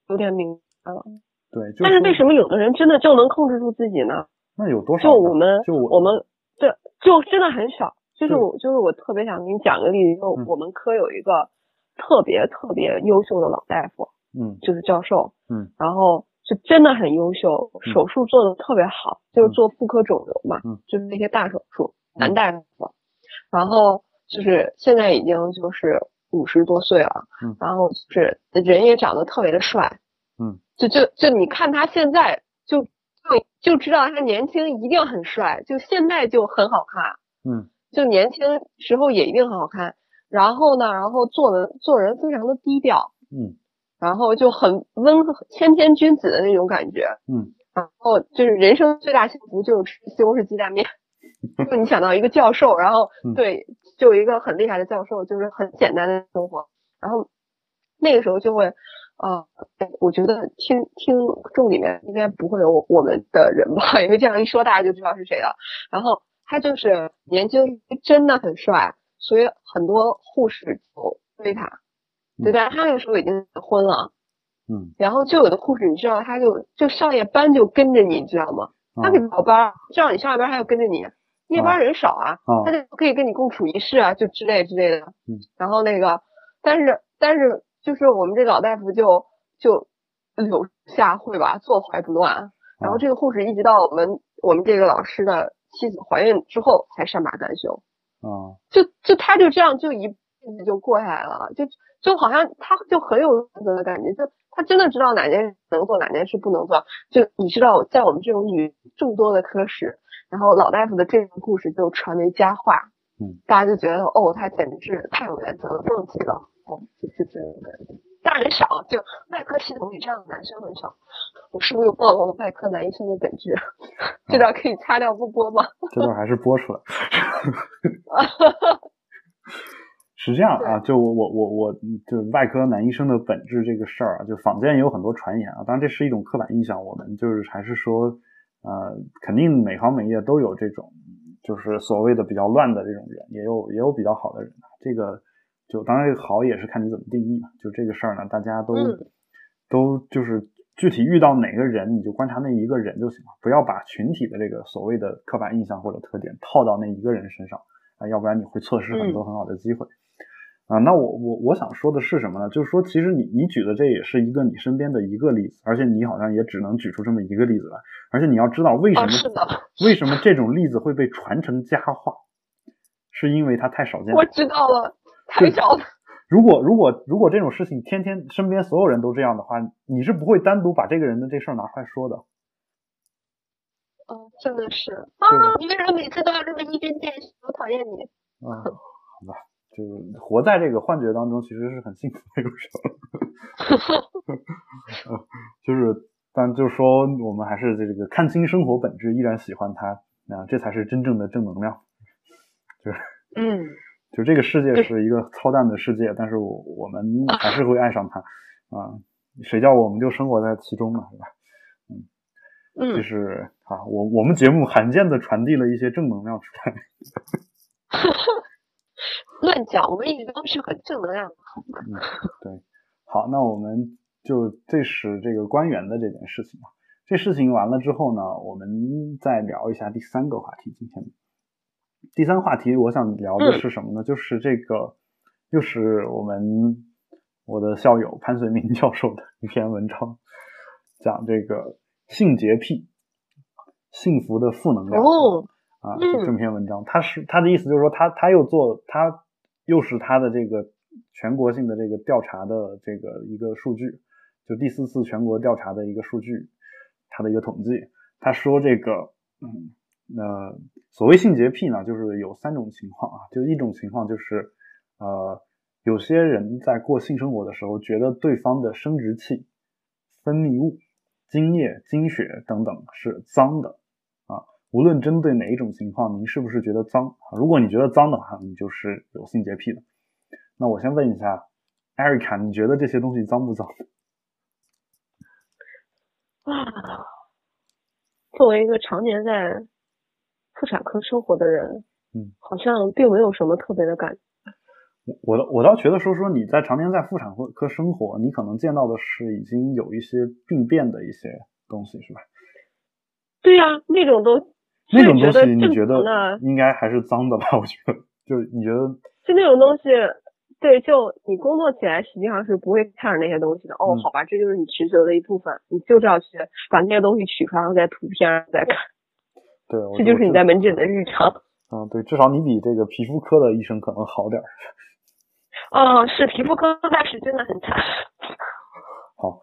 有点明白了。对，但是为什么有的人真的就能控制住自己呢？那有多少？就我们，就我们，对，就真的很少。就是我，就是我特别想给你讲个例子，就我们科有一个特别特别优秀的老大夫，嗯就是教授，嗯，然后是真的很优秀，嗯手术做的特别好，就是做妇科肿瘤嘛，嗯就是那些大手术，嗯男大夫，然后就是现在已经就是五十多岁了，嗯然后就是人也长得特别的帅，嗯，就就就你看他现在就就就知道他年轻一定很帅，就现在就很好看，嗯。就年轻时候也一定很好看。然后呢，然后做人做人非常的低调，嗯然后就很温和谦谦君子的那种感觉。嗯然后就是人生最大幸福就是吃西红柿鸡蛋面。就你想到一个教授，然后嗯对，就有一个很厉害的教授，就是很简单的生活。然后那个时候就会，呃，我觉得听听众里面应该不会有我们的人吧，因为这样一说大家就知道是谁了。然后他就是年轻真的很帅，所以很多护士都追他。对，嗯但是他那个时候已经结婚了，嗯，然后就有的护士，你知道，他就就上夜班就跟着你，你知道吗？他给啊早班，知道你上夜班，还要跟着你。夜班人少啊，啊他就可以跟你共处一室啊，就之类之类的。嗯。然后那个，但是但是就是我们这老大夫就就柳下惠吧，坐怀不乱。然后这个护士一直到我们我们这个老师的妻子怀孕之后才善罢甘休。啊就就他就这样就一辈子就过下来了，就就好像他就很有原则的感觉，就他真的知道哪件事能做，哪件事不能做。就你知道，在我们这种女众多的科室，然后老大夫的这个故事就传为佳话，嗯，大家就觉得哦，他简直是太有原则了，放弃了，哦，就是这样的。当然少，就外科系统里这样的男生很少。我是不是又暴露了外科男医生的本质？这段可以擦掉不播吗？这段还是播出来。是这样啊，就我我我我就外科男医生的本质这个事儿啊，就坊间也有很多传言啊，当然这是一种刻板印象，我们就是还是说，呃，肯定每行每业都有这种就是所谓的比较乱的这种人，也有也有比较好的人啊，这个就当然这个好也是看你怎么定义嘛，就这个事儿呢，大家都、嗯。都就是具体遇到哪个人，你就观察那一个人就行了，不要把群体的这个所谓的刻板印象或者特点套到那一个人身上啊，要不然你会错失很多很好的机会。啊，那我我我想说的是什么呢？就是说，其实你你举的这也是一个你身边的一个例子，而且你好像也只能举出这么一个例子来，而且你要知道为什么、哦为什么这种例子会被传成佳话，是因为它太少见了我。知道了，太少了。如果如果如果这种事情天天身边所有人都这样的话，你是不会单独把这个人的这事儿拿出来说的。嗯，真的是啊！你为什么每次都要这么一针见血？我讨厌你。啊，好吧，就是活在这个幻觉当中，其实是很幸福的，有时候。呃就是，但就是说，我们还是这个看清生活本质，依然喜欢它，啊，这才是真正的正能量。就是，嗯，就这个世界是一个操蛋的世界，但是我我们还是会爱上它啊！谁叫我们就生活在其中呢，是吧？嗯，就，是啊，我我们节目罕见的传递了一些正能量出来。乱讲，我们一直都是很正能量的。嗯，对，好，那我们就这是这个官员的这件事情啊。这事情完了之后呢，我们再聊一下第三个话题。今天第三话题，我想聊的是什么呢？就是这个，又是我们我的校友潘绥铭教授的一篇文章，讲这个性洁癖，幸福的负能量。哦，啊，这篇文章，他是他的意思就是说他他又做他又是他的这个全国性的这个调查的这个一个数据，就第四次全国调查的一个数据，他的一个统计，他说这个嗯呃所谓性洁癖呢，就是有三种情况啊，就一种情况就是呃有些人在过性生活的时候，觉得对方的生殖器、分泌物、精液、精血等等是脏的。无论针对哪一种情况，您是不是觉得脏？啊如果你觉得脏的话，你就是有性洁癖的。那我先问一下，艾瑞卡，你觉得这些东西脏不脏？啊，作为一个常年在妇产科生活的人，嗯，好像并没有什么特别的感觉。我我倒我倒觉得说说你在常年在妇产科科生活，你可能见到的是已经有一些病变的一些东西，是吧？对呀、那种都那种东西你觉得应该还是脏的吧？我觉得，就是你觉得，就那种东西，对，就你工作起来实际上是不会看着那些东西的。哦，好吧，这就是你职责的一部分，你就是要去把那些东西取出来，然后在图片上再看。对，这就是你在门诊的日常。嗯，对，至少你比这个皮肤科的医生可能好点儿。嗯，是皮肤科那是真的很惨。好，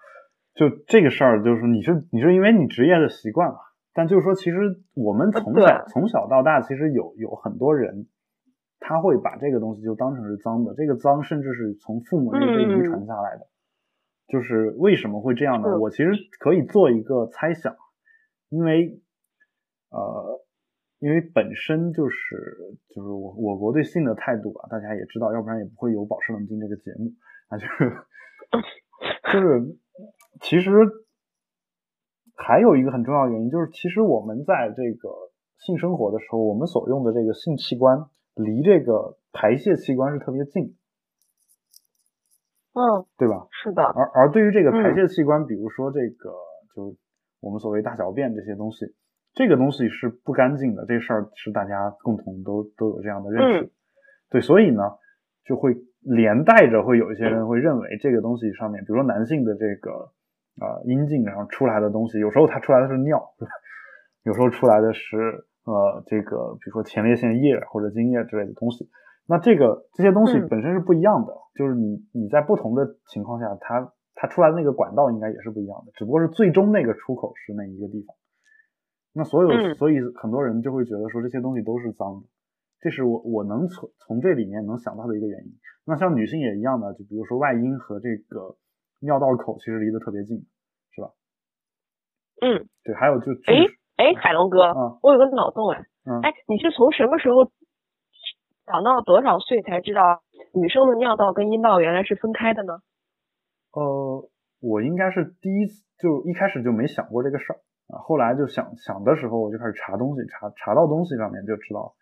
就这个事儿，就是你是你是因为你职业的习惯嘛？但就是说，其实我们从小从小到大，其实有有很多人，他会把这个东西就当成是脏的。这个脏甚至是从父母那辈遗传下来的。就是为什么会这样呢？我其实可以做一个猜想，因为呃。因为本身就是就是我我国对性的态度啊，大家也知道，要不然也不会有《保持冷静》这个节目啊，就是 就是其实还有一个很重要的原因，就是其实我们在这个性生活的时候，我们所用的这个性器官离这个排泄器官是特别近，嗯，对吧？是的。而而对于这个排泄器官，比如说这个就我们所谓大小便这些东西。这个东西是不干净的，这事儿是大家共同都都有这样的认识，对，所以呢，就会连带着会有一些人会认为这个东西上面，比如说男性的这个啊阴茎然后出来的东西，有时候它出来的是尿，对吧？有时候出来的是呃这个比如说前列腺液或者精液之类的东西，那这个这些东西本身是不一样的，就是你你在不同的情况下，它它出来的那个管道应该也是不一样的，只不过是最终那个出口是那一个地方。那所有，所以很多人就会觉得说这些东西都是脏的，这是我我能从从这里面能想到的一个原因。那像女性也一样的，就比如说外阴和这个尿道口其实离得特别近，是吧？嗯，对，还有就哎哎，海龙哥，我有个脑洞哎，哎，你是从什么时候长到多少岁才知道女生的尿道跟阴道原来是分开的呢？呃，我应该是第一次就一开始就没想过这个事儿。啊，后来就想想的时候，我就开始查东西，查查到东西上面就知道。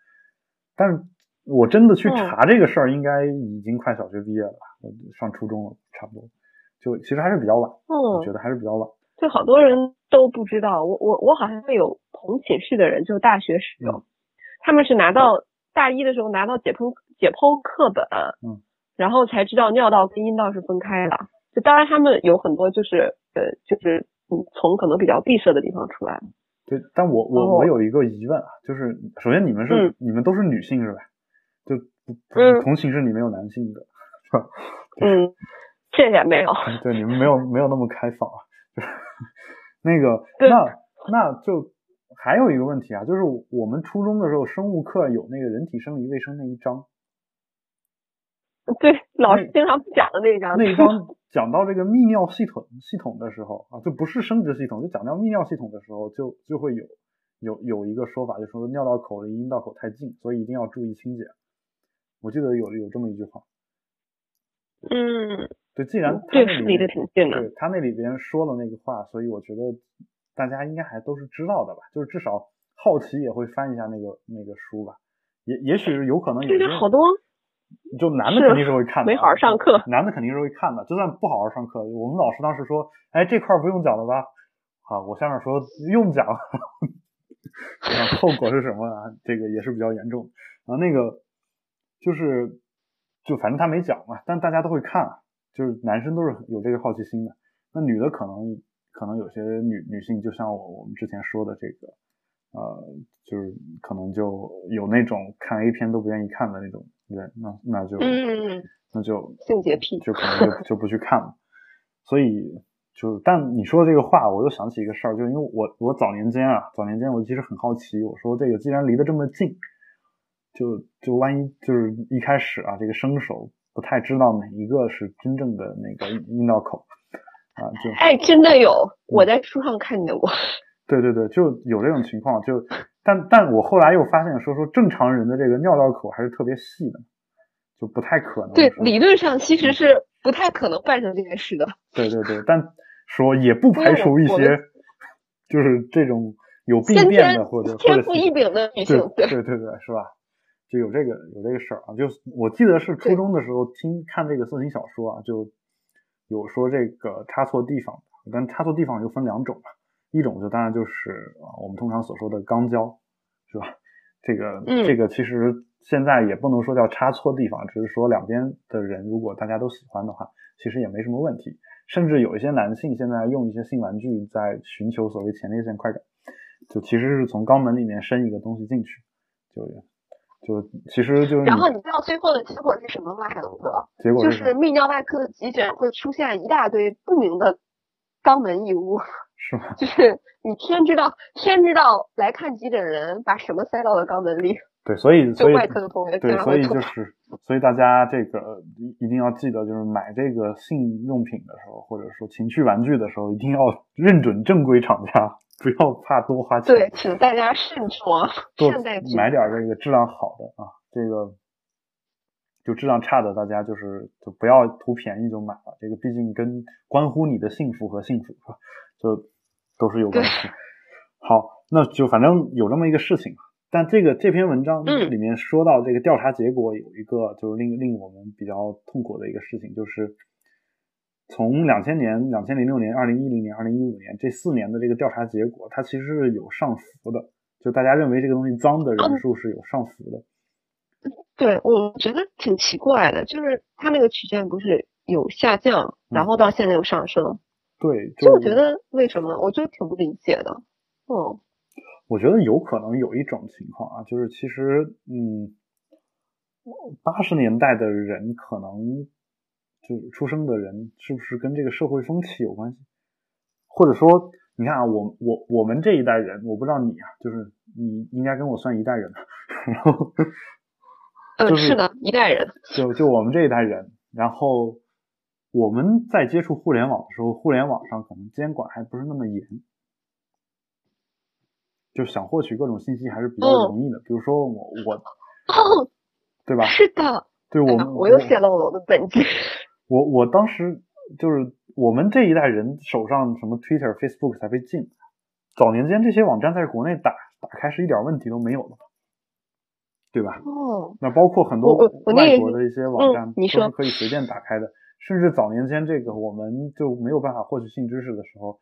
但是我真的去查这个事儿，应该已经快小学毕业了，我上初中了，差不多。就其实还是比较晚，我觉得还是比较晚。就好多人都不知道，我我我好像有同寝室的人，就大学室友，他们是拿到大一的时候拿到解剖解剖课本，嗯，然后才知道尿道跟阴道是分开的。就当然他们有很多就是呃就是。嗯，从可能比较闭塞的地方出来。对，但我我我有一个疑问啊，就是首先你们是你们都是女性是吧？就嗯，同寝室里面有男性的，是吧？嗯，这也没有。对，你们没有没有那么开放啊。就是那个，那那就还有一个问题啊，就是我们初中的时候生物课有那个人体生理卫生那一章。对，老师经常讲的那一章。那一章 讲到这个泌尿系统系统的时候啊，就不是生殖系统，就讲到泌尿系统的时候，就就会有有有一个说法，就说尿道口离阴道口太近，所以一定要注意清洁。我记得有有这么一句话。嗯。对，既然他那离得挺近的，对他那里边说了那个话，所以我觉得大家应该还都是知道的吧？就是至少好奇也会翻一下那个那个书吧。也也许是有可能有些好多。就男的肯定是会看的，没好好上课。男的肯定是会看的，就算不好好上课，我们老师当时说，哎，这块不用讲了吧？好，我下面说用讲，后果是什么啊？这个也是比较严重啊。那个就是，就反正他没讲嘛，但大家都会看，就是男生都是有这个好奇心的。那女的可能可能有些女女性，就像我我们之前说的这个，呃，就是可能就有那种看 A 片都不愿意看的那种。人，那那就，嗯，那就性洁癖，就可能就就不去看了。所以，就但你说的这个话，我又想起一个事儿，就因为我我早年间啊，早年间我其实很好奇，我说这个既然离得这么近，就就万一就是一开始啊，这个生手不太知道哪一个是真正的那个阴道口啊，就哎，真的有，我在书上看见过。对对对，就有这种情况，就。但但我后来又发现，说说正常人的这个尿道口还是特别细的，就不太可能。对，理论上其实是不太可能办成这件事的。对对对，但说也不排除一些，就是这种有病变的或者天赋异禀的女性。对对对对，是吧？就有这个有这个事儿啊。就我记得是初中的时候听看这个色情小说啊，就有说这个插错地方，但插错地方又分两种嘛。一种就当然就是我们通常所说的肛交，是吧？这个嗯这个其实现在也不能说叫插错地方，只是说两边的人如果大家都喜欢的话，其实也没什么问题。甚至有一些男性现在用一些性玩具在寻求所谓前列腺快感，就其实是从肛门里面伸一个东西进去，就就其实就是然后你知道最后的结果是什么吗，海龙哥？结果就是是泌尿外科的急诊会出现一大堆不明的肛门异物，是吗？就是你天知道天知道来看急诊人把什么塞到了肛门里，对，所以所以就外科的同学对，所以就是，所以大家这个一一定要记得，就是买这个性用品的时候，或者说情趣玩具的时候，一定要认准正规厂家，不要怕多花钱。对，请大家慎重啊，多买点这个质量好的啊，这个就质量差的，大家就是就不要图便宜就买了。这个毕竟跟关乎你的幸福和幸福是吧？就都是有关系。好，那就反正有这么一个事情嘛。但这个这篇文章嗯里面说到这个调查结果有一个就是令令我们比较痛苦的一个事情，就是从两千年、两千零六年、二零一零年、二零一五年这四年的这个调查结果，它其实是有上浮的。就大家认为这个东西脏的人数是有上浮的。对，我觉得挺奇怪的，就是它那个曲线不是有下降，然后到现在又上升，对，就我觉得为什么，我就挺不理解的。嗯，我觉得有可能有一种情况啊，就是其实，嗯，八十年代的人可能就是出生的人，是不是跟这个社会风气有关系？或者说，你看啊，我我我们这一代人，我不知道你啊，就是你应该跟我算一代人吧，然后呃，就是是的，一代人，就就我们这一代人，然后我们在接触互联网的时候，互联网上可能监管还不是那么严，就想获取各种信息还是比较嗯容易的。比如说我我哦，对吧？是的，对我哎我又泄露了我的本质。我我当时就是我们这一代人手上什么 Twitter、Facebook 才被禁，早年间这些网站在国内打打开是一点问题都没有的，对吧？哦，那包括很多外国的一些网站都是可以随便打开的，甚至早年间这个我们就没有办法获取性知识的时候，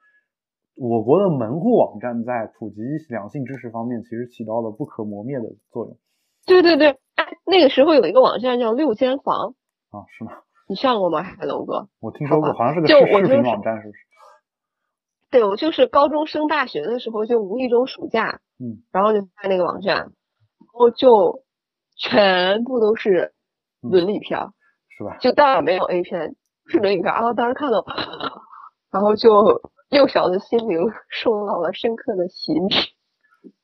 我国的门户网站在普及两性知识方面其实起到了不可磨灭的作用对对对，哎，那个时候有一个网站叫六间房，啊，是吗？你上过吗，海龙哥？我听说过，好好像是个视视频网站，是不是？对，我就是高中升大学的时候，就无意中暑假，嗯，然后就看那个网站，然后就全部都是嗯伦理片儿，是吧？就当然没有 A 片，是伦理片儿。然后当时看到，然后就幼小的心灵受到了深刻的洗礼。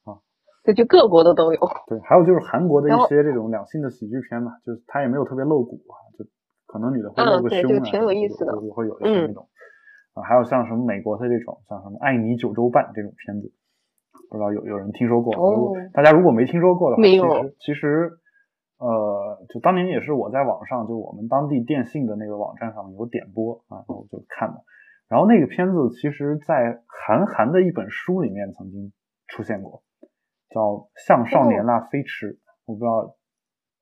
啊，对，就各国的都有。对，还有就是韩国的一些这种两性的喜剧片嘛，就是它也没有特别露骨啊，就可能女的会露嗯个胸啊，挺有意思的也会有一些嗯那种啊，还有像什么美国的这种，像什么《爱你九州半》这种片子，不知道有有人听说过吗？哦如果大家如果没听说过的话，其没有实其实呃，就当年也是我在网上，就我们当地电信的那个网站上面有点播啊，然后我就看的。然后那个片子其实，在韩寒的一本书里面曾经出现过，叫《向少年那飞驰》，我不知道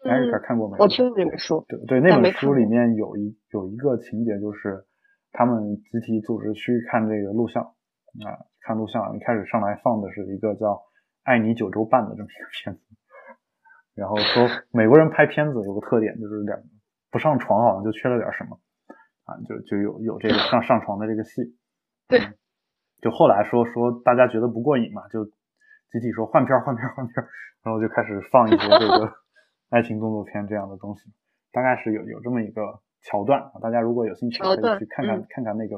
嗯 Erica 看过没有？我听过这本书，对对，那本书里面有一有一个情节，就是他们集体组织去看这个录像啊，看录像，一开始上来放的是一个叫《爱你九州半》的这么一个片子，然后说美国人拍片子有个特点，就是两不上床好像就缺了点什么啊，就就有有这个上上床的这个戏，对嗯就后来说说大家觉得不过瘾嘛，就集体说换片儿换片儿换片儿，然后就开始放一些这个爱情动作片这样的东西，大概是有有这么一个桥段啊，大家如果有兴趣可以去看看、嗯看看那个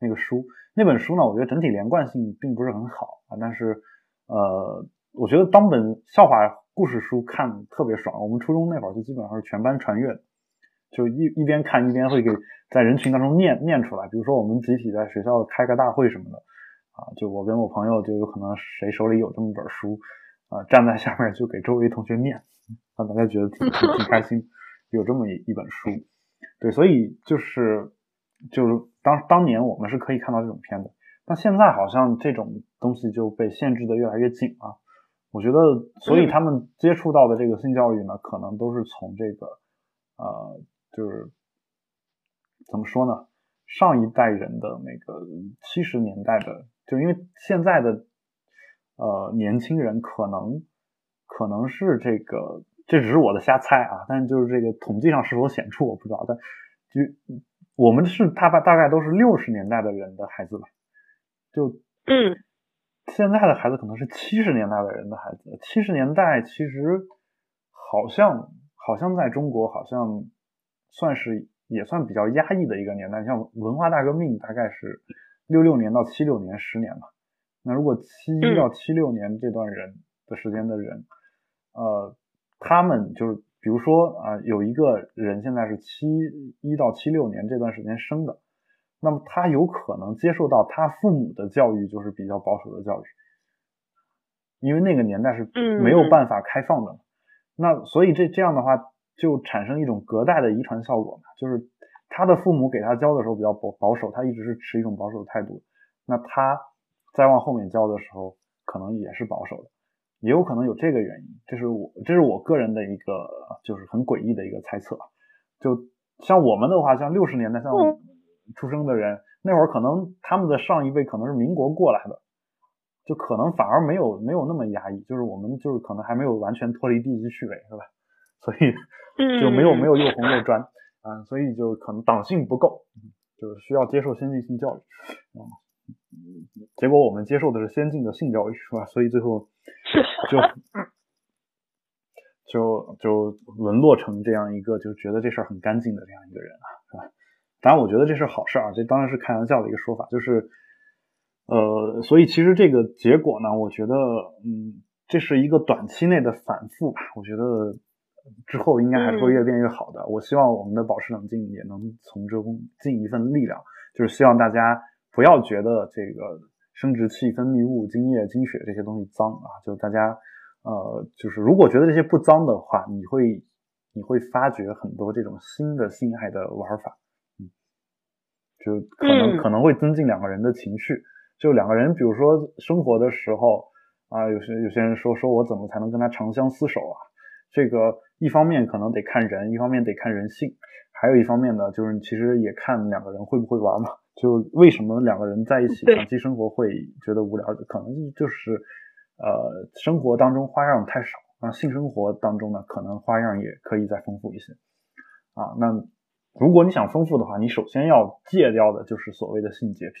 那个书。那本书呢，我觉得整体连贯性并不是很好啊，但是呃，我觉得当本笑话故事书看特别爽。我们初中那会儿就基本上是全班传阅的，就一一边看一边会给在人群当中念念出来。比如说我们集体在学校开个大会什么的啊，就我跟我朋友就有可能谁手里有这么本书啊，站在下面就给周围同学念，让大家觉得挺挺挺开心，有这么一一本书。对，所以就是就是当当年我们是可以看到这种片的，但现在好像这种东西就被限制的越来越紧了。我觉得，所以嗯他们接触到的这个性教育呢，可能都是从这个呃，就是怎么说呢？上一代人的那个七十年代的，就因为现在的呃年轻人可能可能是这个，这只是我的瞎猜啊，但就是这个统计上是否显著我不知道，但就我们是大概大概都是六十年代的人的孩子吧，就嗯，现在的孩子可能是七十年代的人的孩子，七十年代其实好像好像在中国好像算是也算比较压抑的一个年代，像文化大革命大概是六六年到七六年十年吧，那如果七一到七六年这段人的时间的人。呃，他们就是，比如说啊，有一个人现在是七一到七六年这段时间生的，那么他有可能接受到他父母的教育就是比较保守的教育，因为那个年代是没有办法开放的，那所以这这样的话就产生一种隔代的遗传效果嘛，就是他的父母给他教的时候比较保保守，他一直是持一种保守的态度，那他再往后面教的时候可能也是保守的。也有可能有这个原因，这是我这是我个人的一个就是很诡异的一个猜测。就像我们的话，像六十年代像出生的人，那会儿可能他们的上一辈可能是民国过来的，就可能反而没有没有那么压抑，就是我们就是可能还没有完全脱离地级趣味，是吧？所以就没有没有又红又专啊，所以就可能党性不够，就是需要接受先进性教育。结果我们接受的是先进的性教育，是吧？所以最后就 就就沦落成这样一个，就觉得这事儿很干净的这样一个人啊，是吧？当然，我觉得这是好事啊，这当然是开玩笑的一个说法，就是呃，所以其实这个结果呢，我觉得嗯，这是一个短期内的反复吧。我觉得之后应该还是会越变越好的。我希望我们的保持冷静也能从中尽一份力量，就是希望大家。不要觉得这个生殖器、分泌物、精液、精血这些东西脏啊！就大家，呃，就是如果觉得这些不脏的话，你会你会发掘很多这种新的性爱的玩法，嗯，就可能可能会增进两个人的情绪。就两个人，比如说生活的时候啊，有些有些人说说我怎么才能跟他长相厮守啊？这个一方面可能得看人，一方面得看人性，还有一方面呢，就是其实也看两个人会不会玩嘛。就为什么两个人在一起长期生活会觉得无聊？可能就是呃，生活当中花样太少啊，性生活当中呢，可能花样也可以再丰富一些啊。那如果你想丰富的话，你首先要戒掉的就是所谓的性洁癖，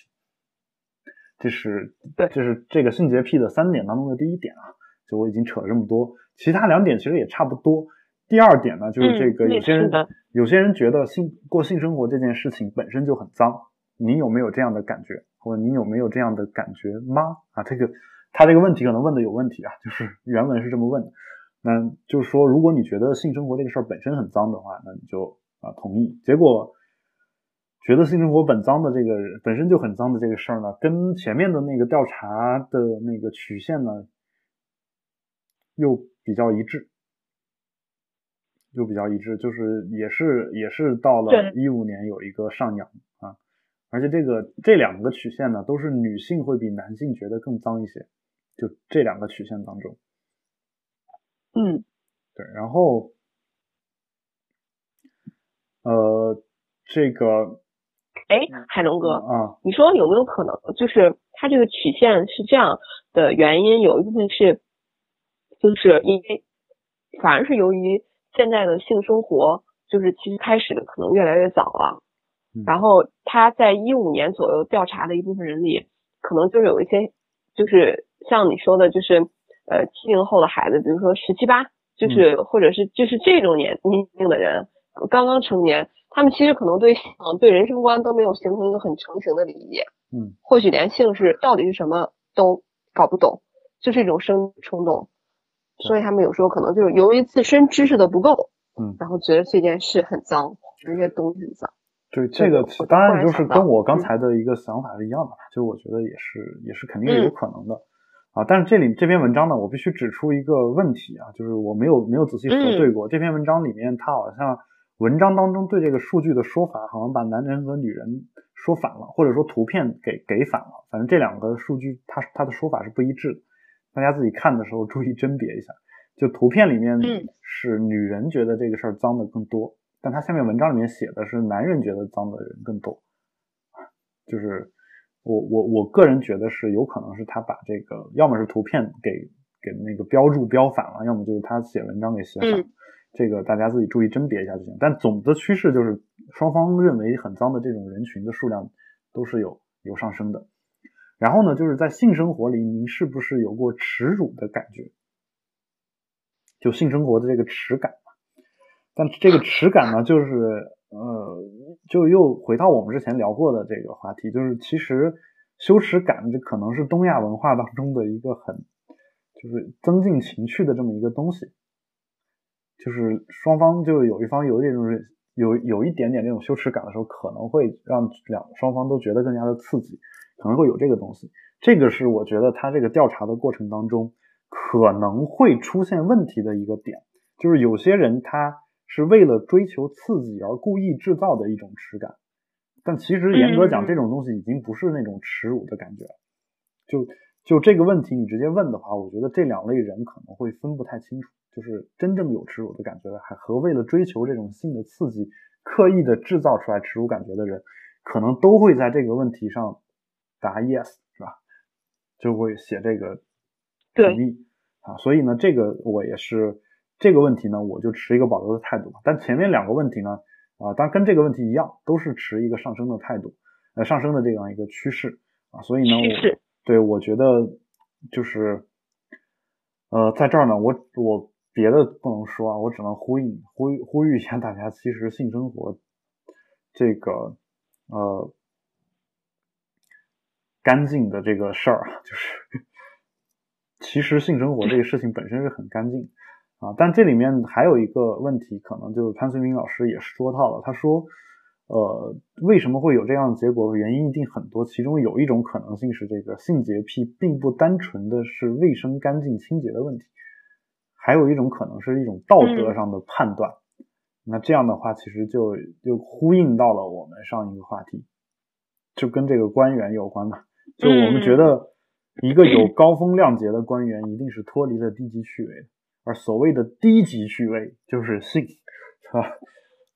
这是对，这是这个性洁癖的三点当中的第一点啊。就我已经扯了这么多，其他两点其实也差不多。第二点呢，就是这个有些人有些人觉得性过性生活这件事情本身就很脏。你有没有这样的感觉，或者你有没有这样的感觉吗？啊，这个他这个问题可能问的有问题啊，就是 原文是这么问的。那就是说，如果你觉得性生活这个事儿本身很脏的话，那你就啊同意。结果觉得性生活本脏的这个本身就很脏的这个事儿呢，跟前面的那个调查的那个曲线呢又比较一致，又比较一致，就是也是也是到了一五年有一个上扬。而且这个这两个曲线呢，都是女性会比男性觉得更脏一些，就这两个曲线当中，嗯，对，然后，呃，这个，哎，海龙哥啊，你说有没有可能，就是它这个曲线是这样的原因，有一部分是，就是因为反而是由于现在的性生活，就是其实开始的可能越来越早了。然后他在一五年左右调查的一部分人里，可能就是有一些，就是像你说的，就是呃七零后的孩子，比如说十七八，就是或者是就是这种年年龄的人，刚刚成年，他们其实可能对性对人生观都没有形成一个很成型的理解，嗯，或许连性是到底是什么都搞不懂，就是一种生冲动，所以他们有时候可能就是由于自身知识的不够，嗯，然后觉得这件事很脏，这些东西很脏。对这个，当然就是跟我刚才的一个想法是一样的，就我觉得也是，也是肯定是有可能的啊。但是这里这篇文章呢，我必须指出一个问题啊，就是我没有没有仔细核对过这篇文章里面，它好像文章当中对这个数据的说法，好像把男人和女人说反了，或者说图片给给反了。反正这两个数据，它它的说法是不一致的，大家自己看的时候注意甄别一下。就图片里面是女人觉得这个事儿脏的更多。但他下面文章里面写的是男人觉得脏的人更多，就是我我我个人觉得是有可能是他把这个要么是图片给给那个标注标反了，要么就是他写文章给写反，这个大家自己注意甄别一下就行。但总的趋势就是双方认为很脏的这种人群的数量都是有有上升的。然后呢，就是在性生活里，您是不是有过耻辱的感觉？就性生活的这个耻感嘛。但这个耻感呢，就是呃，就又回到我们之前聊过的这个话题，就是其实羞耻感这可能是东亚文化当中的一个很，就是增进情趣的这么一个东西。就是双方就有一方有这种有有一点点这种羞耻感的时候，可能会让两双方都觉得更加的刺激。可能会有这个东西，这个是我觉得他这个调查的过程当中可能会出现问题的一个点，就是有些人他是为了追求刺激而故意制造的一种耻感，但其实严格讲，这种东西已经不是那种耻辱的感觉。就就这个问题，你直接问的话，我觉得这两类人可能会分不太清楚，就是真正有耻辱的感觉的，还和为了追求这种性的刺激刻意的制造出来耻辱感觉的人，可能都会在这个问题上。答 yes 是吧？就会写这个同意啊，所以呢，这个我也是这个问题呢，我就持一个保留的态度。但前面两个问题呢，啊，当然跟这个问题一样，都是持一个上升的态度，呃，上升的这样一个趋势啊。所以呢，我对我觉得就是，呃，在这儿呢，我我别的不能说啊，我只能呼应呼呼吁一下大家，其实性生活这个呃。干净的这个事儿啊，就是 其实性生活这个事情本身是很干净啊，但这里面还有一个问题，可能就是潘绥铭老师也说到了，他说，呃，为什么会有这样的结果？原因一定很多，其中有一种可能性是这个性洁癖并不单纯的是卫生、干净、清洁的问题，还有一种可能是一种道德上的判断。那这样的话，其实就就呼应到了我们上一个话题，就跟这个官员有关嘛。就我们觉得，一个有高风亮节的官员一定是脱离了低级趣味的，而所谓的低级趣味就是性，是吧？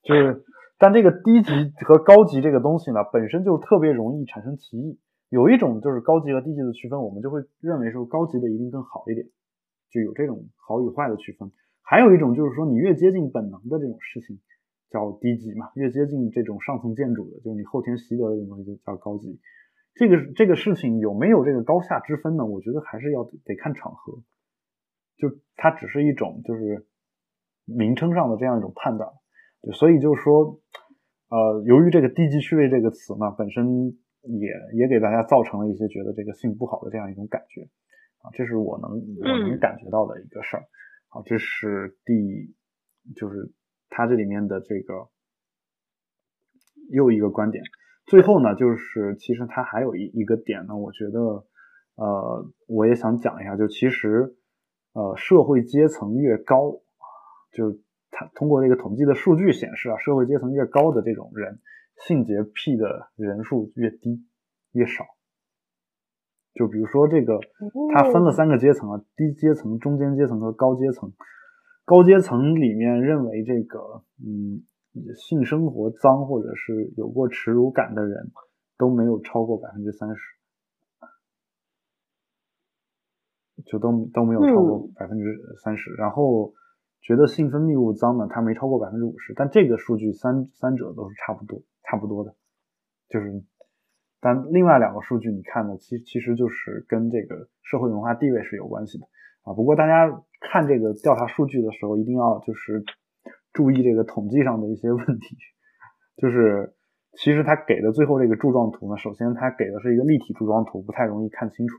就是，但这个低级和高级这个东西呢，本身就特别容易产生歧义。有一种就是高级和低级的区分，我们就会认为说高级的一定更好一点，就有这种好与坏的区分。还有一种就是说，你越接近本能的这种事情叫低级嘛，越接近这种上层建筑的，就是你后天习得的这种东西就叫高级。这个这个事情有没有这个高下之分呢？我觉得还是要得看场合，就它只是一种就是名称上的这样一种判断，对，所以就是说，呃，由于这个低级趣味这个词呢，本身也也给大家造成了一些觉得这个性不好的这样一种感觉，啊，这是我能我能感觉到的一个事儿，好，这是第就是它这里面的这个又一个观点。最后呢，就是其实它还有一一个点呢，我觉得，呃，我也想讲一下，就其实，呃，社会阶层越高，就他通过这个统计的数据显示啊，社会阶层越高的这种人，性洁癖的人数越低越少。就比如说这个，它分了三个阶层啊，低阶层、中间阶层和高阶层。高阶层里面认为这个，嗯。性生活脏或者是有过耻辱感的人都没有超过百分之三十，就都都没有超过百分之三十。然后觉得性分泌物脏呢，它没超过百分之五十。但这个数据三三者都是差不多差不多的，就是，但另外两个数据你看呢，其其实就是跟这个社会文化地位是有关系的啊。不过大家看这个调查数据的时候，一定要就是。注意这个统计上的一些问题，就是其实他给的最后这个柱状图呢，首先他给的是一个立体柱状图，不太容易看清楚。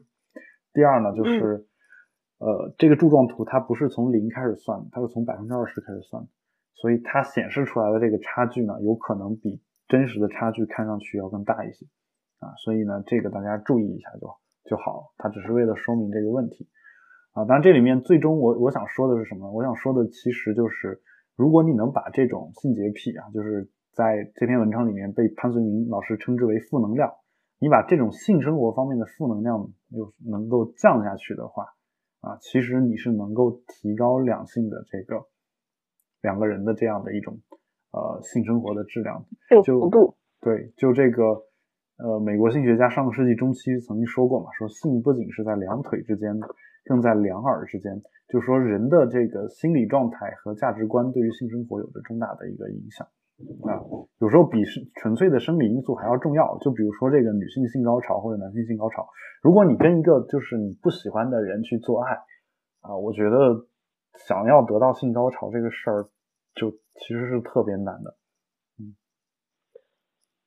第二呢，就是呃，这个柱状图它不是从零开始算，它是从百分之二十开始算的，所以它显示出来的这个差距呢，有可能比真实的差距看上去要更大一些啊。所以呢，这个大家注意一下就就好，它只是为了说明这个问题啊。当然，这里面最终我我想说的是什么？我想说的其实就是。如果你能把这种性洁癖啊，就是在这篇文章里面被潘绥铭老师称之为负能量，你把这种性生活方面的负能量又能够降下去的话，啊，其实你是能够提高两性的这个两个人的这样的一种呃性生活的质量。就对，就这个呃，美国性学家上个世纪中期曾经说过嘛，说性不仅是在两腿之间更在两耳之间。就说，人的这个心理状态和价值观对于性生活有着重大的一个影响啊，有时候比是纯粹的生理因素还要重要。就比如说这个女性性高潮或者男性性高潮，如果你跟一个就是你不喜欢的人去做爱啊，我觉得想要得到性高潮这个事儿，就其实是特别难的。嗯，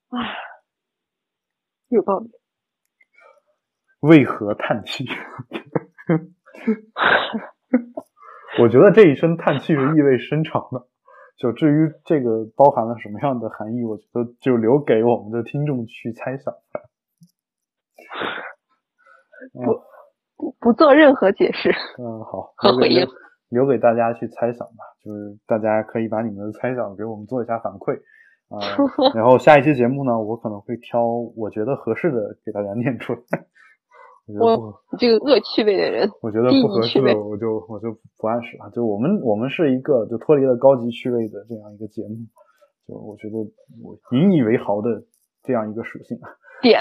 唉，有道理。为何叹气？我觉得这一声叹气是意味深长的。就至于这个包含了什么样的含义，我觉得就留给我们的听众去猜想。不不不做任何解释。嗯，好，和回应，留给大家去猜想吧。就是大家可以把你们的猜想给我们做一下反馈啊。然后下一期节目呢，我可能会挑我觉得合适的给大家念出来。我这个恶趣味的人，我觉得不合适，我就我就不暗示了。就我们我们是一个就脱离了高级趣味的这样一个节目，就我觉得我引以为豪的这样一个属性。点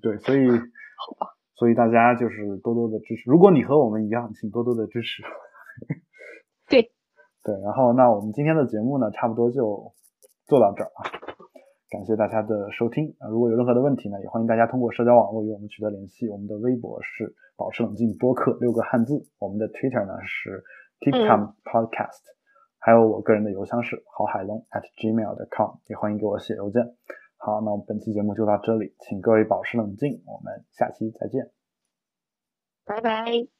对，所以好吧，所以大家就是多多的支持。如果你和我们一样，请多多的支持。对 对，然后那我们今天的节目呢，差不多就做到这儿啊。感谢大家的收听啊！如果有任何的问题呢，也欢迎大家通过社交网络与我们取得联系。我们的微博是保持冷静播客六个汉字，我们的 Twitter 呢是 Keep Calm Podcast，还有我个人的邮箱是郝海龙 at gmail.com，也欢迎给我写邮件。好，那我们本期节目就到这里，请各位保持冷静，我们下期再见，拜拜。